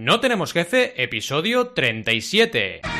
No tenemos jefe, episodio 37.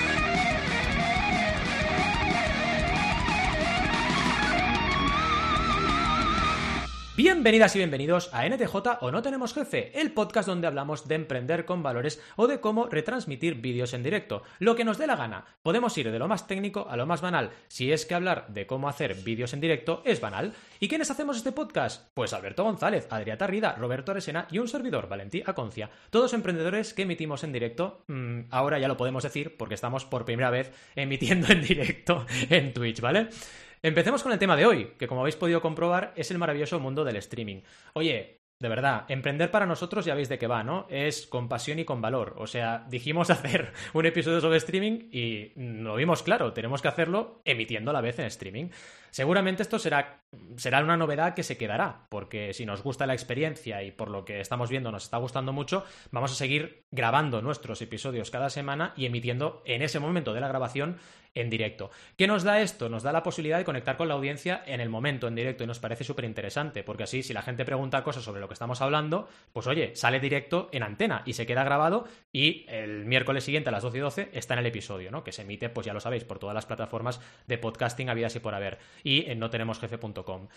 Bienvenidas y bienvenidos a NTJ o No Tenemos Jefe, el podcast donde hablamos de emprender con valores o de cómo retransmitir vídeos en directo. Lo que nos dé la gana. Podemos ir de lo más técnico a lo más banal, si es que hablar de cómo hacer vídeos en directo es banal. ¿Y quiénes hacemos este podcast? Pues Alberto González, Adriata Rida, Roberto Aresena y un servidor, Valentí Aconcia. Todos emprendedores que emitimos en directo. Mm, ahora ya lo podemos decir porque estamos por primera vez emitiendo en directo en Twitch, ¿vale? Empecemos con el tema de hoy, que como habéis podido comprobar es el maravilloso mundo del streaming. Oye, de verdad, emprender para nosotros ya veis de qué va, ¿no? Es con pasión y con valor. O sea, dijimos hacer un episodio sobre streaming y lo vimos claro, tenemos que hacerlo emitiendo a la vez en streaming. Seguramente esto será, será una novedad que se quedará, porque si nos gusta la experiencia y por lo que estamos viendo nos está gustando mucho, vamos a seguir grabando nuestros episodios cada semana y emitiendo en ese momento de la grabación en directo. ¿Qué nos da esto? Nos da la posibilidad de conectar con la audiencia en el momento, en directo, y nos parece súper interesante, porque así, si la gente pregunta cosas sobre lo que estamos hablando, pues oye, sale directo en antena y se queda grabado y el miércoles siguiente a las 12 y 12 está en el episodio, ¿no? Que se emite, pues ya lo sabéis, por todas las plataformas de podcasting habidas y por haber y en notenemosjefe.com.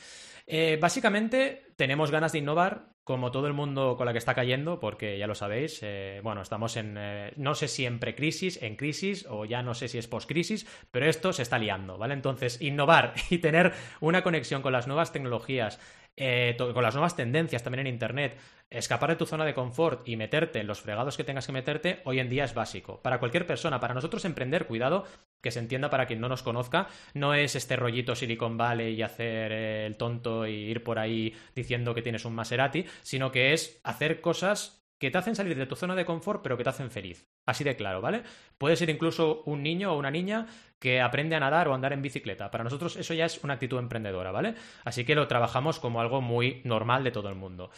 Eh, básicamente tenemos ganas de innovar como todo el mundo con la que está cayendo, porque ya lo sabéis, eh, bueno, estamos en, eh, no sé si en precrisis, en crisis o ya no sé si es postcrisis, pero esto se está liando, ¿vale? Entonces, innovar y tener una conexión con las nuevas tecnologías, con las nuevas tendencias también en Internet, escapar de tu zona de confort y meterte en los fregados que tengas que meterte, hoy en día es básico. Para cualquier persona, para nosotros emprender, cuidado, que se entienda para quien no nos conozca, no es este rollito Silicon Valley y hacer el tonto y ir por ahí diciendo que tienes un Maserati, sino que es hacer cosas que te hacen salir de tu zona de confort, pero que te hacen feliz. Así de claro, ¿vale? Puede ser incluso un niño o una niña que aprende a nadar o andar en bicicleta. Para nosotros eso ya es una actitud emprendedora, ¿vale? Así que lo trabajamos como algo muy normal de todo el mundo.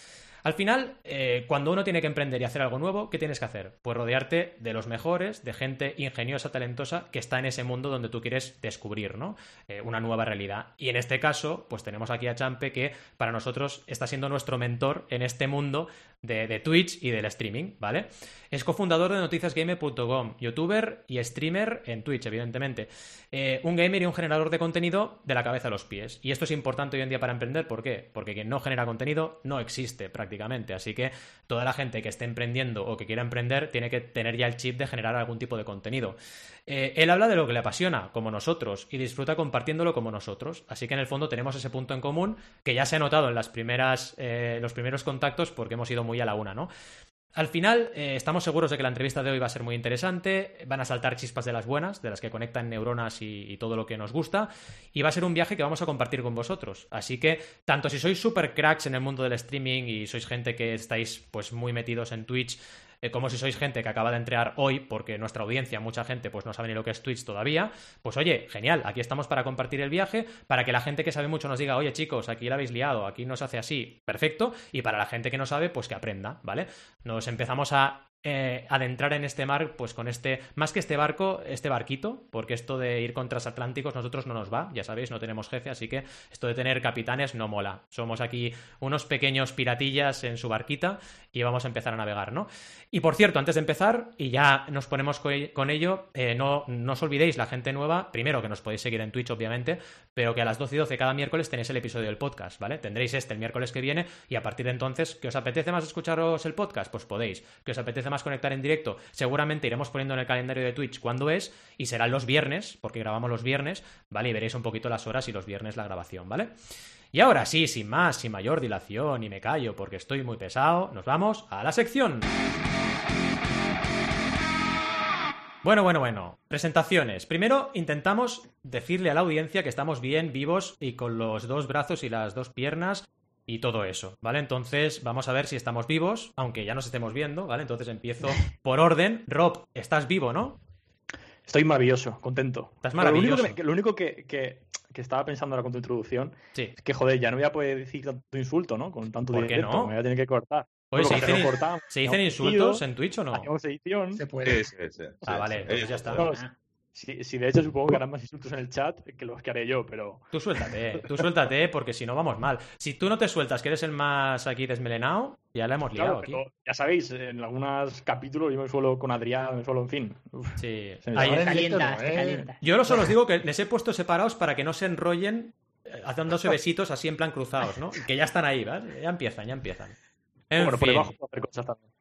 Al final, eh, cuando uno tiene que emprender y hacer algo nuevo, ¿qué tienes que hacer? Pues rodearte de los mejores, de gente ingeniosa, talentosa, que está en ese mundo donde tú quieres descubrir, ¿no? Eh, una nueva realidad. Y en este caso, pues tenemos aquí a Champe que para nosotros está siendo nuestro mentor en este mundo de, Twitch y del streaming, ¿vale? Es cofundador de noticiasgame.com, youtuber y streamer en Twitch, evidentemente. Eh, un gamer y un generador de contenido de la cabeza a los pies. Y esto es importante hoy en día para emprender, ¿por qué? Porque quien no genera contenido no existe prácticamente. Así que toda la gente que esté emprendiendo o que quiera emprender tiene que tener ya el chip de generar algún tipo de contenido. Eh, él habla de lo que le apasiona, como nosotros, y disfruta compartiéndolo como nosotros. Así que en el fondo tenemos ese punto en común que ya se ha notado en las primeras, eh, los primeros contactos porque hemos ido muy a la una, ¿no? Al final, eh, estamos seguros de que la entrevista de hoy va a ser muy interesante, van a saltar chispas de las buenas, de las que conectan neuronas y, todo lo que nos gusta, y va a ser un viaje que vamos a compartir con vosotros. Así que, tanto si sois super cracks en el mundo del streaming y sois gente que estáis pues muy metidos en Twitch, eh, como si sois gente que acaba de entrar hoy, porque nuestra audiencia, mucha gente, pues no sabe ni lo que es Twitch todavía, pues oye, genial, aquí estamos para compartir el viaje, para que la gente que sabe mucho nos diga, oye chicos, aquí la habéis liado, aquí no se hace así, perfecto, y para la gente que no sabe, pues que aprenda, ¿vale? Nos empezamos a eh, adentrar en este mar, pues con este, más que este barco, este barquito, porque esto de ir con transatlánticos nosotros no nos va, ya sabéis, no tenemos jefe, así que esto de tener capitanes no mola. Somos aquí unos pequeños piratillas en su barquita y vamos a empezar a navegar, ¿no? Y por cierto, antes de empezar, y ya nos ponemos con ello, eh, no, no os olvidéis, la gente nueva, primero que nos podéis seguir en Twitch, obviamente, pero que a las 12 y 12 cada miércoles tenéis el episodio del podcast, ¿vale? Tendréis este el miércoles que viene y a partir de entonces, ¿que os apetece más escucharos el podcast? Pues podéis. ¿Que os apetece más conectar en directo, seguramente iremos poniendo en el calendario de Twitch cuándo es y serán los viernes, porque grabamos los viernes, ¿vale? Y veréis un poquito las horas y los viernes la grabación, ¿vale? Y ahora sí, sin más, sin mayor dilación, y me callo porque estoy muy pesado, nos vamos a la sección. Bueno, bueno, bueno. Presentaciones. Primero intentamos decirle a la audiencia que estamos bien, vivos y con los dos brazos y las dos piernas y todo eso, ¿vale? Entonces vamos a ver si estamos vivos, aunque ya nos estemos viendo, ¿vale? Entonces empiezo por orden. Rob, estás vivo, ¿no? Estoy maravilloso, contento. Estás maravilloso. Lo único que, estaba pensando ahora con tu introducción es que, joder, ya no voy a poder decir tanto insulto, ¿no? Con tanto ¿Por qué no? me voy a tener que cortar. Oye, ¿se, dicen, insultos en Twitch o no? edición. Se puede. Ah, vale, entonces ya está. Sí, de hecho supongo que harán más insultos en el chat que los que haré yo, pero... Tú suéltate, tú suéltate, porque si no vamos mal. Si tú no te sueltas, que eres el más aquí desmelenado, ya la hemos liado aquí. Ya sabéis, en algunos capítulos yo me suelo con Adrián, me suelo, en fin. sí. Ahí calienta, calienta. Yo solo os digo que les he puesto separados para que no se enrollen eh, haciéndose besitos así en plan cruzados, ¿no? Que ya están ahí, ¿vale? Ya empiezan, ya empiezan. En fin. por hacer cosas también.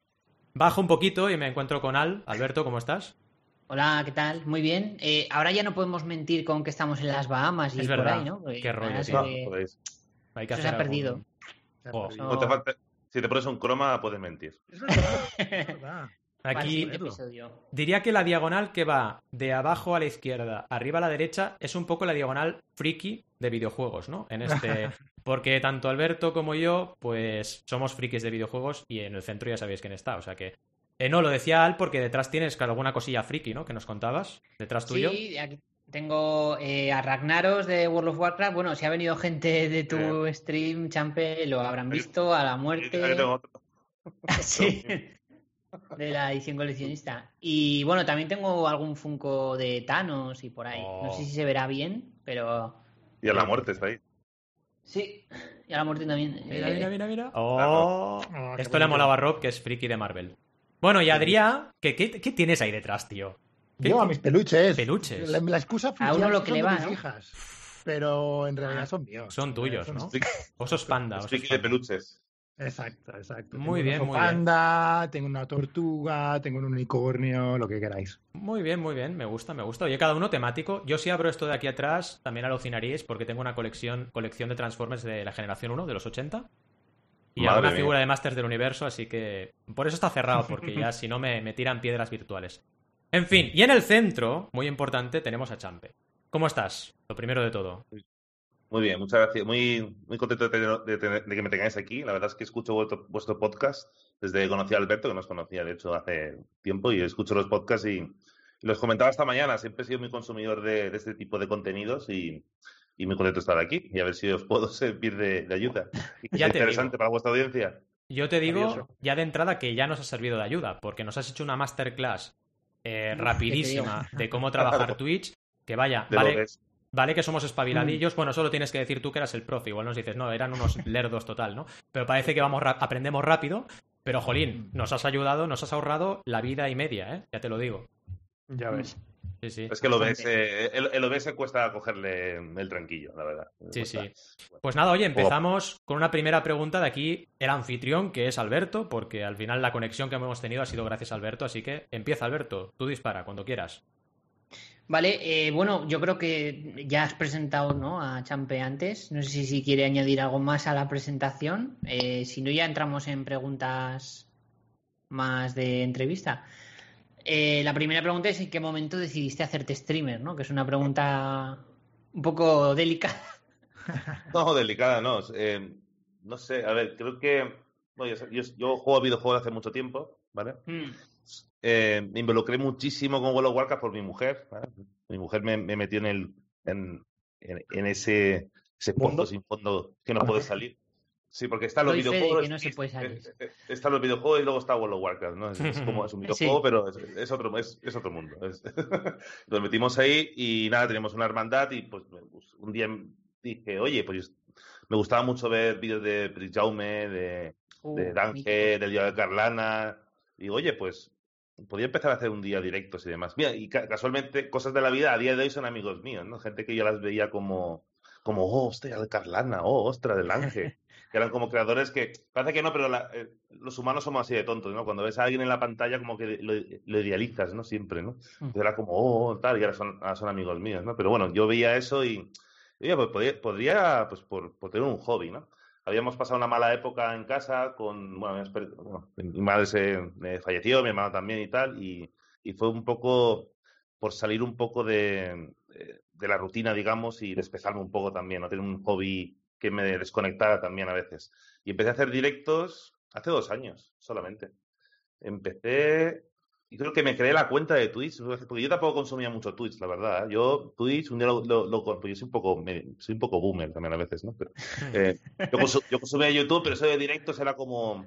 Bajo un poquito y me encuentro con Al. Alberto, ¿cómo estás? Hola, ¿qué tal? Muy bien. Eh, ahora ya no podemos mentir con que estamos en las Bahamas y por ahí, ¿no? Qué rollo, tío. Hay que se ha perdido. Si te pones un croma, puedes mentir. Es verdad. Aquí diría que la diagonal que va de abajo a la izquierda, arriba a la derecha, es un poco la diagonal friki de videojuegos, ¿no? En este. Porque tanto Alberto como yo, pues somos frikis de videojuegos y en el centro ya sabéis quién está. O sea que eh, no, lo decía Al porque detrás tienes alguna cosilla friki, ¿no? Que nos contabas. Detrás tuyo. Sí, aquí tengo eh, a Ragnaros de World of Warcraft. Bueno, si ha venido gente de tu stream, Champe, lo habrán visto a la muerte. sí. de la edición coleccionista. Y bueno, también tengo algún Funko de Thanos y por ahí. No sé oh. si se verá bien, pero. Y a la muerte está ahí. Sí, y a la muerte también. Mira, mira, mira, mira. Oh, oh Esto le molaba a Rob, que es friki de Marvel. Bueno, y Adrián, ¿qué, qué, tienes ahí detrás, tío? Yo a mis peluches. Peluches. La, excusa a uno lo que le va, ¿no? hijas, pero en realidad son míos. Son tuyos, ¿no? Osos panda. Osos de peluches. Exacto, exacto. Muy bien, un muy panda, tengo una tortuga, tengo un unicornio, lo que queráis. Muy bien, muy bien, me gusta, me gusta. Oye, cada uno temático. Yo si abro esto de aquí atrás, también alucinaríais porque tengo una colección, colección de Transformers de la generación 1, de los 80. Y una figura de Masters del Universo, así que por eso está cerrado, porque ya si no me, me tiran piedras virtuales. En fin, y en el centro, muy importante, tenemos a Champe. ¿Cómo estás? Lo primero de todo. Muy bien, muchas gracias. Muy, muy contento de, que me tengáis aquí. La verdad es que escucho vuestro, podcast desde que conocí a Alberto, que nos conocía de hecho hace tiempo, y escucho los podcasts y, los comentaba esta mañana. Siempre he sido muy consumidor de, este tipo de contenidos y, y muy contento de estar aquí y a ver si os puedo servir de, ayuda. Ya interesante para vuestra audiencia. Yo te digo ya de entrada que ya nos ha servido de ayuda, porque nos has hecho una masterclass eh, rapidísima de cómo trabajar Twitch, que vaya, vale, vale que somos espabiladillos, mm. bueno, solo tienes que decir tú que eras el profe, igual nos dices, no, eran unos lerdos total, ¿no? Pero parece que vamos aprendemos rápido, pero jolín, nos has ayudado, nos has ahorrado la vida y media, ¿eh? Ya te lo digo. Ya ves. Es que el OBS, el, OBS cuesta cogerle el tranquillo, la verdad. Sí, sí. Pues nada, oye, empezamos con una primera pregunta de aquí, el anfitrión, que es Alberto, porque al final la conexión que hemos tenido ha sido gracias a Alberto, así que empieza Alberto, tú dispara cuando quieras. Vale, eh, bueno, yo creo que ya has presentado ¿no? a Champe antes. No sé si, quiere añadir algo más a la presentación. Eh, si no, ya entramos en preguntas más de entrevista. Eh, la primera pregunta es en qué momento decidiste hacerte streamer, ¿no? Que es una pregunta un poco delicada. No, delicada, no. Eh, no sé, a ver, creo que yo, juego a videojuegos hace mucho tiempo, ¿vale? Hmm. Eh, me involucré muchísimo con World of Warcraft por mi mujer. Mi mujer me, metió en el en, ese, ese pozo sin fondo que no puede salir. Sí, porque están los videojuegos. no se puede salir. Están los videojuegos y luego está World of Warcraft, ¿no? Es, como es un videojuego, pero es, otro, es, otro mundo. Nos metimos ahí y nada, teníamos una hermandad y pues, un día dije, oye, pues me gustaba mucho ver vídeos de Jaume, de, uh, de Dange, del día de Carlana. Y oye, pues podría empezar a hacer un día directos y demás. Mira, y casualmente, cosas de la vida a día de hoy son amigos míos, ¿no? Gente que yo las veía como, como oh, hostia, de Carlana, oh, ostra, del Ángel que eran como creadores que, parece que no, pero eh, los humanos somos así de tontos, ¿no? Cuando ves a alguien en la pantalla como que lo, idealizas, ¿no? Siempre, ¿no? Mm. era como, oh, tal, y ahora son, son, amigos míos, ¿no? Pero bueno, yo veía eso y, oye, pues podría, podría pues por, por, tener un hobby, ¿no? Habíamos pasado una mala época en casa con, bueno, mi madre se falleció, mi hermano también y tal, y, y fue un poco por salir un poco de, de, la rutina, digamos, y despejarme un poco también, ¿no? Tener un hobby que me desconectara también a veces. Y empecé a hacer directos hace dos años solamente. Empecé y creo que me creé la cuenta de Twitch, porque yo tampoco consumía mucho Twitch, la verdad. ¿eh? Yo, Twitch, un día lo, lo, yo soy un poco, soy un poco boomer también a veces, ¿no? Pero, eh, yo, consumía YouTube, pero eso de directos era como,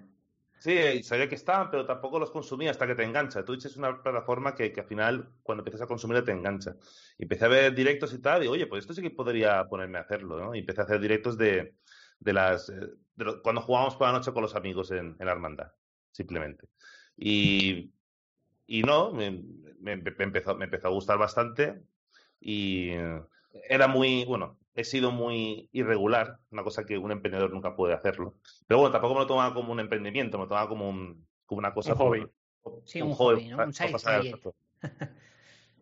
Sí, sabía que estaban, pero tampoco los consumía hasta que te engancha. Twitch es una plataforma que, al final, cuando empiezas a consumir, te engancha. Y empecé a ver directos y tal, y oye, pues esto sí que podría ponerme a hacerlo, ¿no? Y empecé a hacer directos de, de las. Eh, cuando jugábamos por la noche con los amigos en, en la hermandad, simplemente. Y, y no, me, me, empezó, me empezó a gustar bastante y era muy, bueno, he sido muy irregular, una cosa que un emprendedor nunca puede hacerlo. Pero bueno, tampoco me lo tomaba como un emprendimiento, me lo tomaba como, un, como una cosa. Un hobby. sí, un, hobby, ¿no? Un side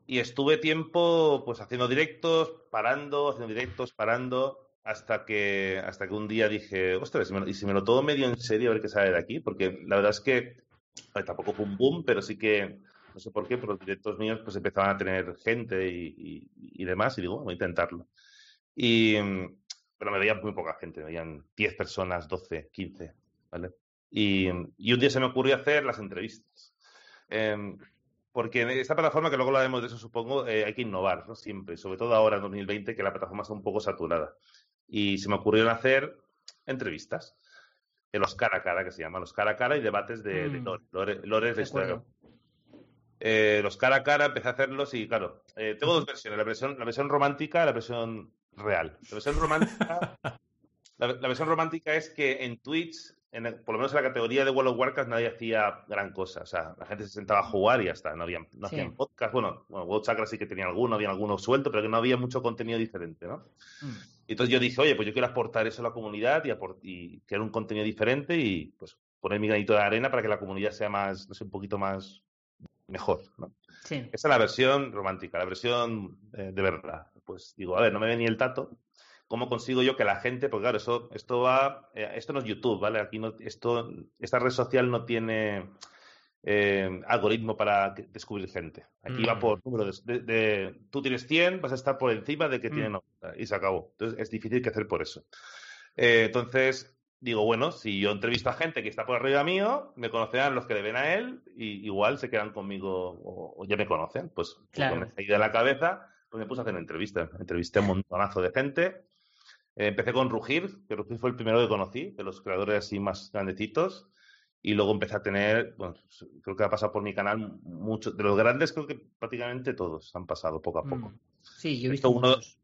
Y estuve tiempo pues haciendo directos, parando, haciendo directos, parando, hasta que, hasta que un día dije, ostras, y si me lo tomo medio en serio a ver qué sale de aquí, porque la verdad es que tampoco fue un boom, pero sí que no sé por qué, pero los directos míos pues empezaban a tener gente y, y demás, y digo, voy a intentarlo. Y, mm, pero me veían muy poca gente, me veían 10 personas, 12, 15, ¿vale? Y, y, un día se me ocurrió hacer las entrevistas. Eh, porque en esta plataforma, que luego hablaremos de eso, supongo, eh, hay que innovar, ¿no? Siempre, sobre todo ahora en 2020, que la plataforma está un poco saturada. Y se me ocurrió hacer entrevistas, de los cara a cara, que se llaman los cara a cara y debates de, de mm. lores, de historia. Eh, los cara a cara empecé a hacerlos y, claro, eh, tengo dos versiones, la versión, la versión romántica la versión real. La versión romántica, la, versión romántica es que en Twitch, en por lo menos en la categoría de World of Warcraft, nadie hacía gran cosa. O sea, la gente se sentaba a jugar y ya está. No, había, no hacían podcast. Bueno, bueno, World Chakra sí que tenía alguno, había algunos sueltos, pero que no había mucho contenido diferente, ¿no? Mm. Entonces yo dije, oye, pues yo quiero aportar eso a la comunidad y, y crear un contenido diferente y pues poner mi granito de arena para que la comunidad sea más, no sé, un poquito más mejor, ¿no? Sí. Esa es la versión romántica, la versión eh, de verdad pues digo, a ver, no me ve ni el tato. ¿Cómo consigo yo que la gente, porque claro, eso, esto va, eh, esto no es YouTube, ¿vale? Aquí no, esto, esta red social no tiene eh, algoritmo para descubrir gente. Aquí va mm. por número de, Tú tienes 100, vas a estar por encima de que tiene 90 mm. y se acabó. Entonces es difícil que hacer por eso. Eh, entonces digo, bueno, si yo entrevisto a gente que está por arriba mío, me conocerán los que le ven a él y igual se quedan conmigo o, ya me conocen. Pues, pues claro. con esa idea en la cabeza pues me puse a hacer entrevistas. Entrevisté a un montonazo de gente. Eh, empecé con Rugir, que Rugir fue el primero que conocí, de los creadores así más grandecitos. Y luego empecé a tener, bueno, creo que ha pasado por mi canal muchos, de los grandes creo que prácticamente todos han pasado poco a mm. poco. Sí, yo he visto uno, muchos.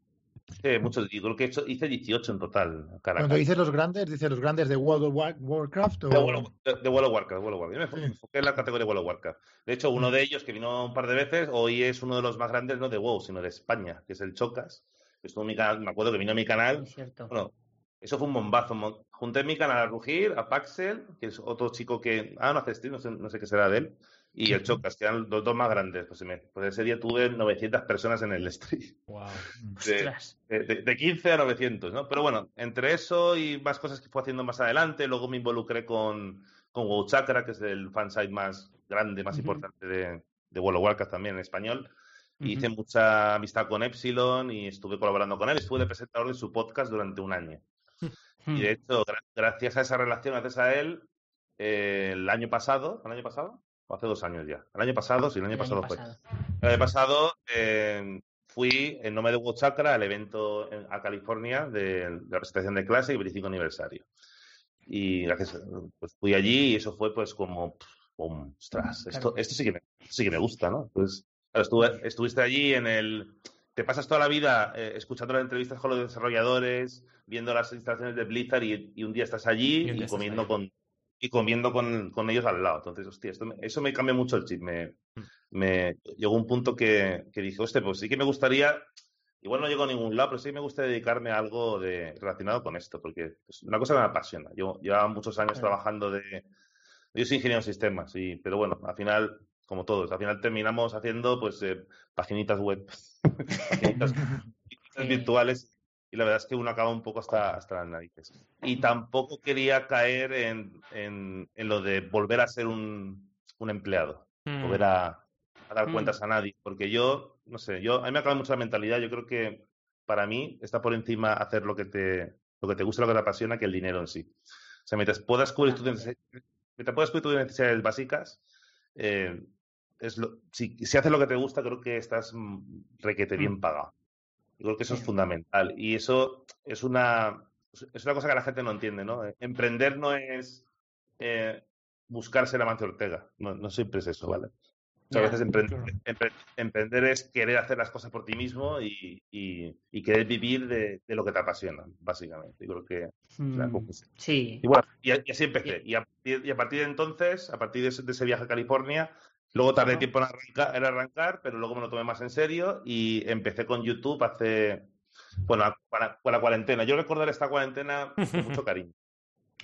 Sí, muchos. Yo creo que hice 18 en total. Cuando dices los grandes, dices los grandes de World of Warcraft o... De, World of, de, World of Warcraft. World of Warcraft. Yo me enfoqué en la categoría World of Warcraft. De hecho, uno mm. de ellos que vino un par de veces, hoy es uno de los más grandes, no de WoW, sino de España, que es el Chocas. Estuvo en mi canal, me acuerdo que vino a mi canal. Es. Bueno, eso fue un bombazo. Junté en mi canal a Rugir, a Paxel, que es otro chico que. Ah, no hace stream, no sé, no sé qué será de él y el Chocas, que eran los dos más grandes. Pues, pues, ese día tuve 900 personas en el stream. Wow. De, de, 15 a 900, ¿no? Pero bueno, entre eso y más cosas que fue haciendo más adelante, luego me involucré con, con WoW Chakra, que es el fansite más grande, más importante de, de World of Warcraft también en español. Hice mucha amistad con Epsilon y estuve colaborando con él. Estuve de presentador de su podcast durante un año. y de hecho, gracias a esa relación, gracias a él, eh, el año pasado, ¿el año pasado? Hace dos años ya. El año pasado, sí, el año, pasado, fue. El año pasado eh, fui en nombre de Hugo Chakra al evento a California de, la presentación de clase y 25 aniversario. Y gracias, pues fui allí y eso fue pues como, ostras, esto, esto sí, que me, sí que me gusta, ¿no? Pues estuve, estuviste allí en el... Te pasas toda la vida eh, escuchando las entrevistas con los desarrolladores, viendo las instalaciones de Blizzard y, un día estás allí y, comiendo con y comiendo con, con, ellos al lado. Entonces, hostia, esto eso me cambia mucho el chip. Me, mm. me llegó un punto que, que, dije, hostia, pues sí que me gustaría, igual no llego a ningún lado, pero sí me gustaría dedicarme a algo de, relacionado con esto, porque es pues, una cosa que me apasiona. Yo llevaba muchos años trabajando de... Yo soy ingeniero en sistemas, y, pero bueno, al final, como todos, al final terminamos haciendo pues eh, paginitas web, paginitas virtuales y la verdad es que uno acaba un poco hasta, hasta las narices. Y tampoco quería caer en, en, lo de volver a ser un, un empleado, mm. volver a, dar mm. cuentas a nadie, porque yo, no sé, yo, a mí me acaba mucho la mentalidad, yo creo que para mí está por encima hacer lo que te, lo que te gusta, lo que te apasiona, que el dinero en sí. O sea, mientras puedas cubrir tus necesidades, puedas cubrir tus necesidades básicas, eh, es lo, si, si haces lo que te gusta, creo que estás mm, requete bien pagado. Yo creo que eso es fundamental. Y eso es una, es una cosa que la gente no entiende, ¿no? Emprender no es, eh, buscar ser Amancio Ortega. No, no siempre es eso, ¿vale? a veces emprender, es querer hacer las cosas por ti mismo y, y, querer vivir de, lo que te apasiona, básicamente. Yo creo que mm, sí. Y bueno, y, así empecé. Y a, partir de entonces, a partir de ese, viaje a California, luego tardé tiempo en arrancar, en arrancar, pero luego me lo tomé más en serio y empecé con YouTube hace, bueno, para, la cuarentena. Yo recordar esta cuarentena con mucho cariño.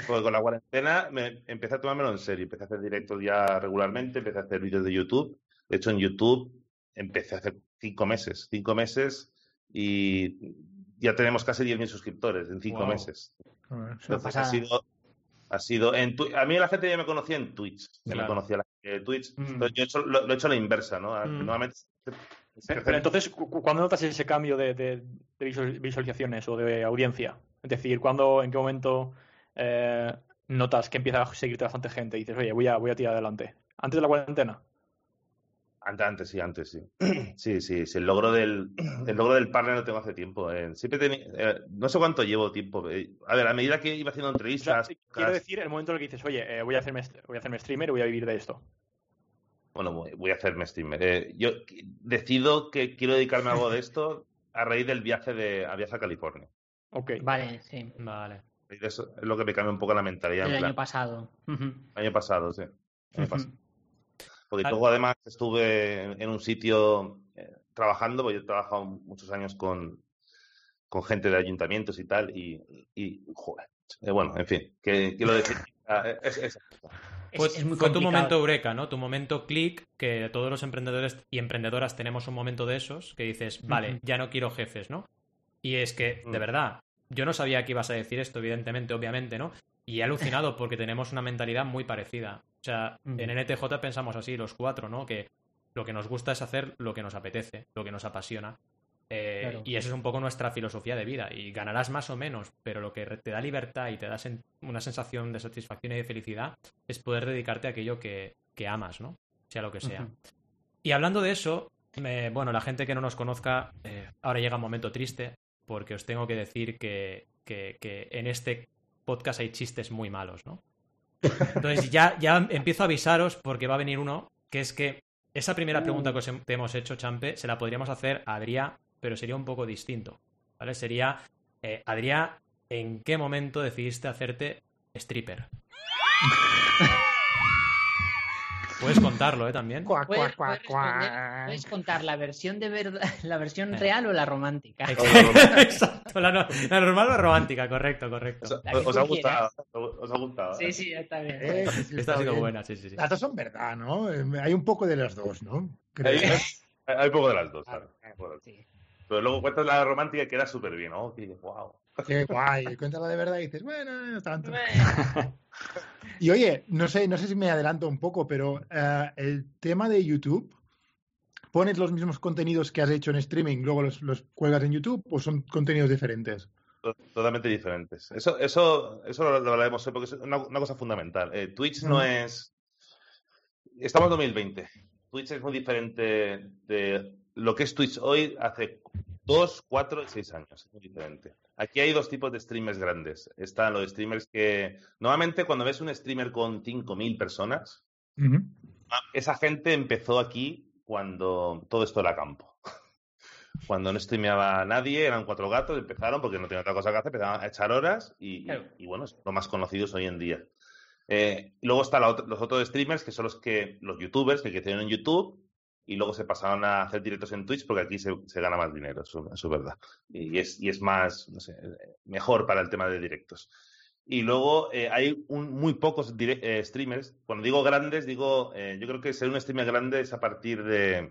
Porque con la cuarentena me empecé a tomármelo en serio. Empecé a hacer directos ya regularmente, empecé a hacer vídeos de YouTube. De hecho, en YouTube empecé hace cinco meses. Cinco meses y ya tenemos casi 10.000 suscriptores en cinco meses. Entonces ha sido, ha sido en a mí la gente ya me conocía en Twitch. Ya me conocía la de Twitch. Mm. yo he hecho, lo, he hecho a la inversa, ¿no? Mm. Normalmente pero, entonces, ¿cuándo notas ese cambio de, de, visualizaciones o de audiencia? Es decir, ¿cuándo, en qué momento eh, notas que empieza a seguirte bastante gente y dices, oye, voy a, voy a tirar adelante. ¿Antes de la cuarentena? Antes, antes sí, antes sí. Sí, sí, sí. El logro del, el logro del partner lo tengo hace tiempo. Eh. Siempre eh, no sé cuánto llevo tiempo. a ver, a medida que iba haciendo entrevistas. quiero decir el momento en el que dices, oye, voy, a hacerme, voy a hacerme streamer y voy a vivir de esto. Bueno, voy, a hacerme streamer. yo decido que quiero dedicarme a algo de esto a raíz del viaje de a viaje a California. Ok. Vale, sí. Vale. Eso es lo que me cambia un poco la mentalidad. El año pasado. El año pasado, sí. Porque luego además estuve en, un sitio eh, trabajando, porque yo he trabajado muchos años con, con gente de ayuntamientos y tal, y, y joder. Eh, bueno, en fin, que quiero decir. Ah, es, pues fue tu momento eureka, ¿no? Tu momento click, que todos los emprendedores y emprendedoras tenemos un momento de esos, que dices, vale, ya no quiero jefes, ¿no? Y es que, de mm. verdad, yo no sabía que ibas a decir esto, evidentemente, obviamente, ¿no? Y he alucinado porque tenemos una mentalidad muy parecida. O sea, en NTJ pensamos así, los cuatro, ¿no? Que lo que nos gusta es hacer lo que nos apetece, lo que nos apasiona. Eh, y esa es un poco nuestra filosofía de vida. Y ganarás más o menos, pero lo que te da libertad y te da una sensación de satisfacción y de felicidad es poder dedicarte a aquello que, amas, ¿no? Sea lo que sea. Y hablando de eso, bueno, la gente que no nos conozca, eh, ahora llega un momento triste porque os tengo que decir que, en este podcast hay chistes muy malos, ¿no? Entonces ya, ya empiezo a avisaros porque va a venir uno, que es que esa primera pregunta que os hemos hecho, Champe, se la podríamos hacer a Adrián, pero sería un poco distinto, ¿vale? Sería, eh, Adrián, ¿en qué momento decidiste hacerte stripper? Puedes contarlo, ¿eh? También. ¿Puedes, contar la versión de verdad, la versión eh. real o la romántica? Exacto, la, normal o la romántica, correcto, correcto. Os, ha gustado, os ha gustado. Sí, sí, está bien. Eh, Esta ha sido buena, sí, sí, sí. Las dos son verdad, ¿no? Hay un poco de las dos, ¿no? Hay, hay, poco de las dos, claro. Pero luego cuentas la romántica que era súper bien, ¿no? wow. Qué guay. Cuéntala de verdad y dices, bueno, no tanto. y oye, no sé, no sé si me adelanto un poco, pero eh, el tema de YouTube, ¿pones los mismos contenidos que has hecho en streaming, luego los, los cuelgas en YouTube o son contenidos diferentes? Totalmente diferentes. Eso, eso, eso lo, hablaremos hoy porque es una, cosa fundamental. Eh, Twitch no es. Estamos en 2020. Twitch es muy diferente de lo que es Twitch hoy hace dos, cuatro y seis años. Es muy diferente. Aquí hay dos tipos de streamers grandes. Están los streamers que. Normalmente, cuando ves un streamer con 5.000 personas, esa gente empezó aquí cuando todo esto era campo. Cuando no streameaba nadie, eran cuatro gatos, empezaron porque no tenían otra cosa que hacer, empezaron a echar horas y, bueno, son los más conocidos hoy en día. Eh, luego están los otros streamers que son los que los youtubers que crecieron en YouTube y luego se pasaron a hacer directos en Twitch porque aquí se, gana más dinero, eso, es verdad. Y es, y es más, no sé, mejor para el tema de directos. Y luego eh, hay muy pocos eh, streamers. Cuando digo grandes, digo, eh, yo creo que ser un streamer grande es a partir de...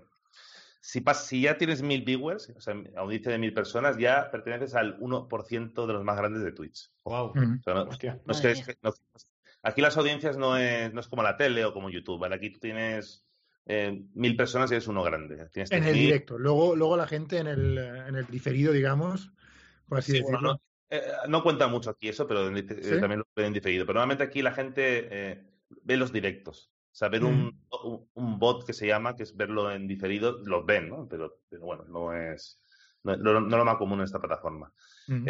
Si, si ya tienes mil viewers, o sea, audiencia de mil personas, ya perteneces al 1% de los más grandes de Twitch. Wow. aquí las audiencias no es, no es como la tele o como YouTube. Aquí tú tienes eh, mil personas y es uno grande. en el directo. Luego, luego la gente en el, en el diferido, digamos, por así decirlo. Eh, no, cuenta mucho aquí eso, pero eh, también lo ven en diferido. Pero normalmente aquí la gente ve los directos. O sea, ver un, mm. un, bot que se llama, que es verlo en diferido, los ven, ¿no? Pero, pero bueno, no es no, lo más común en esta plataforma. Mm.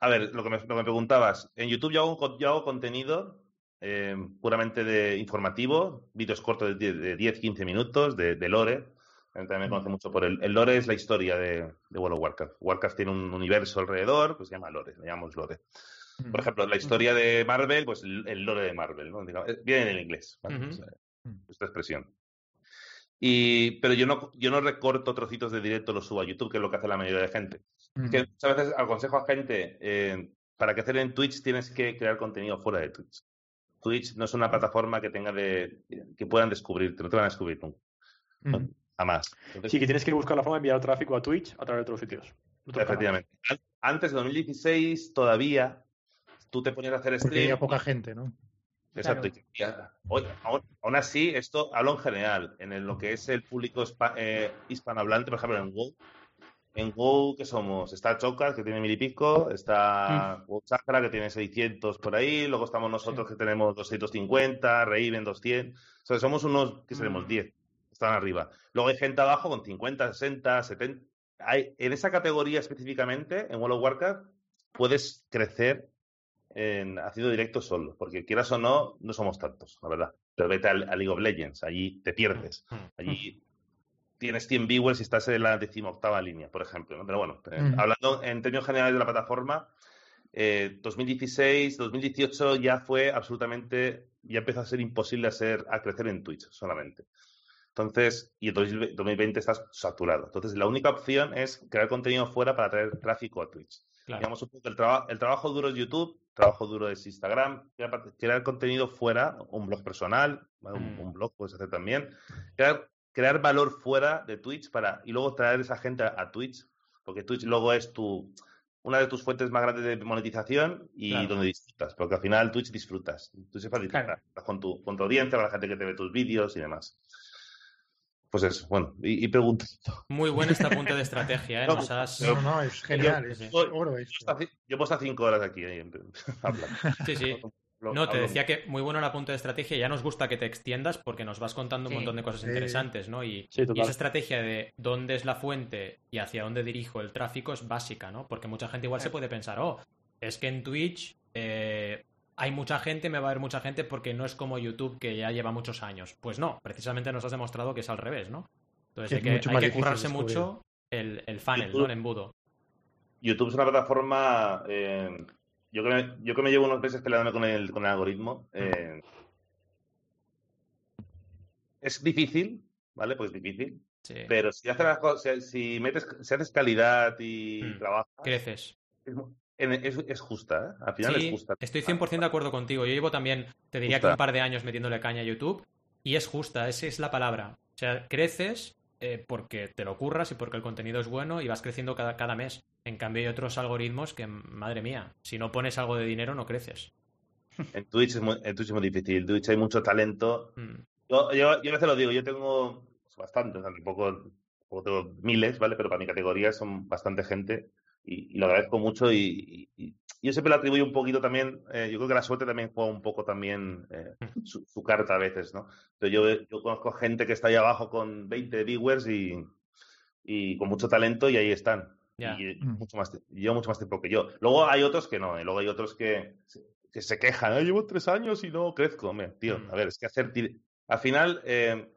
a ver, lo que, me, lo que me preguntabas, en YouTube yo hago, yo hago contenido eh, puramente de informativo, vídeos cortos de 10-15 minutos de, lore. También me conoce mucho por el, el lore, es la historia de, World of Warcraft. Warcraft tiene un universo alrededor, pues se llama lore, le llamamos lore. Por ejemplo, la historia de Marvel, pues el lore de Marvel, ¿no? Viene en inglés, esta expresión. Y, pero yo no, yo no recorto trocitos de directo, los subo a YouTube, que es lo que hace la mayoría de gente. que muchas veces aconsejo a gente, eh, para que hacer en Twitch tienes que crear contenido fuera de Twitch. Twitch no es una plataforma que tenga de que puedan descubrirte, no te van a descubrir nunca. Jamás. sí, que tienes que buscar la forma de enviar tráfico a Twitch a través de otros sitios. Efectivamente. Antes de 2016 todavía tú te ponías a hacer stream. Porque poca gente, ¿no? Exacto. aún, así, esto hablo en general, en lo que es el público eh, hispanohablante, por ejemplo, en Go. En Go, ¿qué somos? Está Chocas, que tiene mil y pico, está mm. que tiene 600 por ahí, luego estamos nosotros, que tenemos 250, Raven 200. O sea, somos unos, que seremos 10, mm. están arriba. Luego hay gente abajo con 50, 60, 70. Hay, en esa categoría específicamente, en World of Warcraft, puedes crecer en, haciendo directo solo, porque quieras o no, no somos tantos, la verdad. Pero vete a, League of Legends, allí te pierdes. Mm. Allí tienes 100 viewers y estás en la decimoctava línea, por ejemplo. Pero bueno, eh, hablando en términos generales de la plataforma, 2016, eh, 2018 ya fue absolutamente, ya empezó a ser imposible hacer, a crecer en Twitch solamente. Entonces, y en 2020 estás saturado. Entonces, la única opción es crear contenido fuera para traer tráfico a Twitch. Digamos, un el, el trabajo duro es YouTube, trabajo duro es Instagram, crear, contenido fuera, un blog personal, un, mm. blog puedes hacer también, crear, valor fuera de Twitch para y luego traer esa gente a, Twitch, porque Twitch luego es tu una de tus fuentes más grandes de monetización y donde disfrutas, porque al final Twitch disfrutas, Twitch es para disfrutar con, tu, con tu audiencia, con la gente que te ve tus vídeos y demás. Pues eso, bueno, y, y Muy buena esta punta de estrategia, ¿eh? No, no, es genial, es oro esto. Yo he puesto cinco horas aquí Sí, sí. No, te decía que muy buena la punta de estrategia. Ya nos gusta que te extiendas porque nos vas contando un montón de cosas interesantes, ¿no? Y, esa estrategia de dónde es la fuente y hacia dónde dirijo el tráfico es básica, ¿no? Porque mucha gente igual se puede pensar, oh, es que en Twitch eh, hay mucha gente, me va a ver mucha gente porque no es como YouTube que ya lleva muchos años. Pues no, precisamente nos has demostrado que es al revés, ¿no? Entonces hay que, hay que currarse mucho el, el funnel, ¿no? El embudo. YouTube es una plataforma. Eh, yo, que yo que me llevo unos meses peleándome con el, con el algoritmo. Eh, es difícil, ¿vale? Pues difícil. Pero si haces las cosas, si, metes, si haces calidad y trabajas. Creces es, justa, ¿eh? Al final es justa. Estoy 100% de acuerdo contigo. Yo llevo también, te diría que un par de años metiéndole caña a YouTube y es justa, esa es la palabra. O sea, creces eh, porque te lo curras y porque el contenido es bueno y vas creciendo cada, cada mes. En cambio, hay otros algoritmos que, madre mía, si no pones algo de dinero, no creces. En Twitch es muy, en Twitch es muy difícil. En Twitch hay mucho talento. Mm. Yo, yo, a veces lo digo, yo tengo bastantes, tampoco, tengo miles, ¿vale? Pero para mi categoría son bastante gente y, lo agradezco mucho y, yo siempre le atribuyo un poquito también, eh, yo creo que la suerte también juega un poco también eh, su, carta a veces, ¿no? Entonces yo, yo conozco gente que está ahí abajo con 20 viewers y, y con mucho talento y ahí están. Y mm. mucho más, yo mucho más tiempo que yo. Luego hay otros que no, y luego hay otros que, que se quejan, llevo tres años y no crezco. tío, mm. a ver, es que hacer... Al final, eh,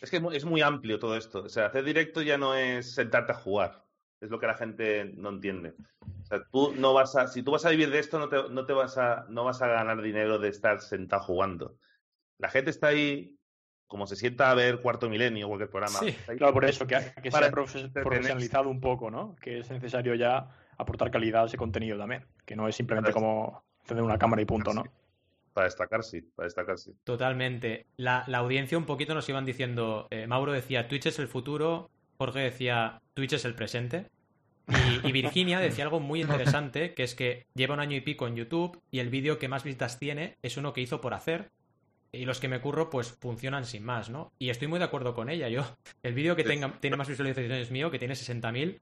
es que es muy amplio todo esto. O sea, hacer directo ya no es sentarte a jugar. Es lo que la gente no entiende. O sea, tú no vas a, si tú vas a vivir de esto, no te, no te vas a, no vas a ganar dinero de estar sentado jugando. La gente está ahí como se sienta a ver Cuarto Milenio o cualquier programa. Sí, claro, por eso, que, que sea profesionalizado un poco, ¿no? Que es necesario ya aportar calidad a ese contenido también, que no es simplemente como tener una cámara y punto, ¿no? Para destacar, sí, para destacar, sí. Totalmente. La, audiencia un poquito nos iban diciendo, eh, Mauro decía, Twitch es el futuro, Jorge decía, Twitch es el presente. Y, Virginia decía algo muy interesante, que es que lleva un año y pico en YouTube y el vídeo que más visitas tiene es uno que hizo por hacer. Y los que me curro, pues funcionan sin más, ¿no? Y estoy muy de acuerdo con ella. Yo, el vídeo que tenga, tiene más visualizaciones mío, que tiene 60.000,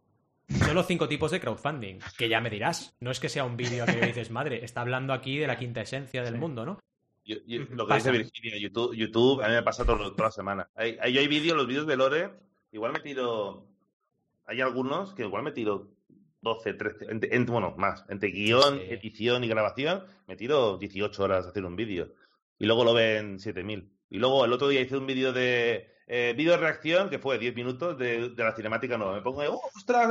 solo cinco tipos de crowdfunding. Que ya me dirás. No es que sea un vídeo que dices, madre, está hablando aquí de la quinta esencia del mundo, ¿no? lo que dice Virginia, YouTube, YouTube, a mí me pasa toda la semana. Hay, hay, hay vídeos, los vídeos de Lore igual me tiro. Hay algunos que igual me tiro 12, 13, bueno, más. Entre guion, edición y grabación, me tiro 18 horas a hacer un vídeo. y luego lo ven 7000. Y luego el otro día hice un vídeo de eh, vídeo de reacción que fue 10 minutos de, de la cinemática nueva. Me pongo, ¡oh, ostras!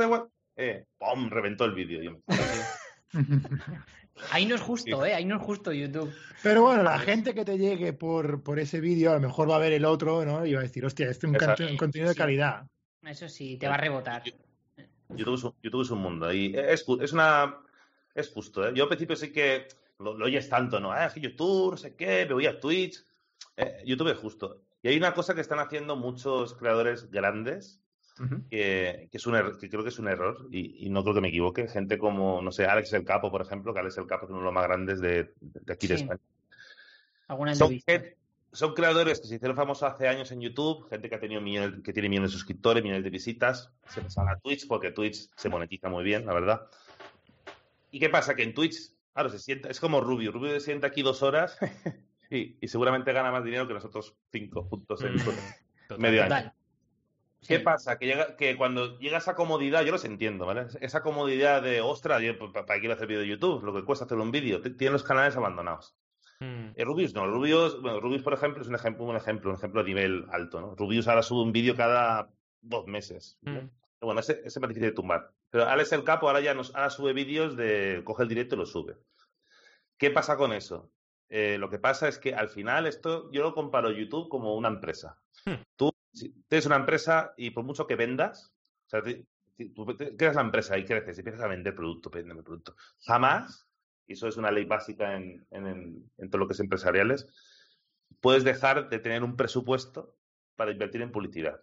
Eh, ¡Pum! Reventó el vídeo. Ahí no es justo, ¿eh? Ahí no es justo YouTube. Pero bueno, la gente que te llegue por, por ese vídeo a lo mejor va a ver el otro, ¿no? Y va a decir, hostia, este es un, un contenido de calidad. Eso sí, te va a rebotar. YouTube es un, YouTube es un mundo y es, es una... Es justo, ¿eh? Yo al principio sí que lo, lo oyes tanto, ¿no? Ah, YouTube, no sé qué, me voy a Twitch. Eh, YouTube es justo. Y hay una cosa que están haciendo muchos creadores grandes, uh -huh. que, que, es un er que creo que es un error, y, y, no creo que me equivoque. Gente como, no sé, Alex el Capo, por ejemplo, que Alex el Capo es uno de los más grandes de, de aquí sí. de España. Son, son, creadores que se hicieron famosos hace años en YouTube, gente que ha tenido millones, que tiene millones de suscriptores, millones de visitas, se pasan a Twitch porque Twitch se monetiza muy bien, la verdad. ¿Y qué pasa? Que en Twitch, claro, se sienta, es como Rubio. Rubio se sienta aquí dos horas y, y, seguramente gana más dinero que nosotros cinco juntos en mm, medio año. Sí. ¿Qué pasa? Que, llega, que cuando llega esa comodidad, yo los entiendo, ¿vale? Esa comodidad de, ostras, yo, ¿para qué quiero hacer vídeo de YouTube? Lo que cuesta hacer un vídeo. Tienen los canales abandonados. Mm. Eh, Rubius no. Rubius, bueno, Rubius, por ejemplo, es un ejemplo, un ejemplo, un ejemplo a nivel alto, ¿no? Rubius ahora sube un vídeo cada dos meses. Mm. Bueno, ese, ese es más difícil de tumbar. Pero Alex el Capo ahora ya nos, ahora sube vídeos de, coge el directo y lo sube. ¿Qué pasa con eso? Eh, lo que pasa es que al final esto yo lo comparo YouTube como una empresa. Hmm. Tú si tienes una empresa y por mucho que vendas, o sea, te, tú creas la empresa y creces y empiezas a vender producto, vender producto. Jamás, y eso es una ley básica en, en, en, todo lo que es empresariales, puedes dejar de tener un presupuesto para invertir en publicidad.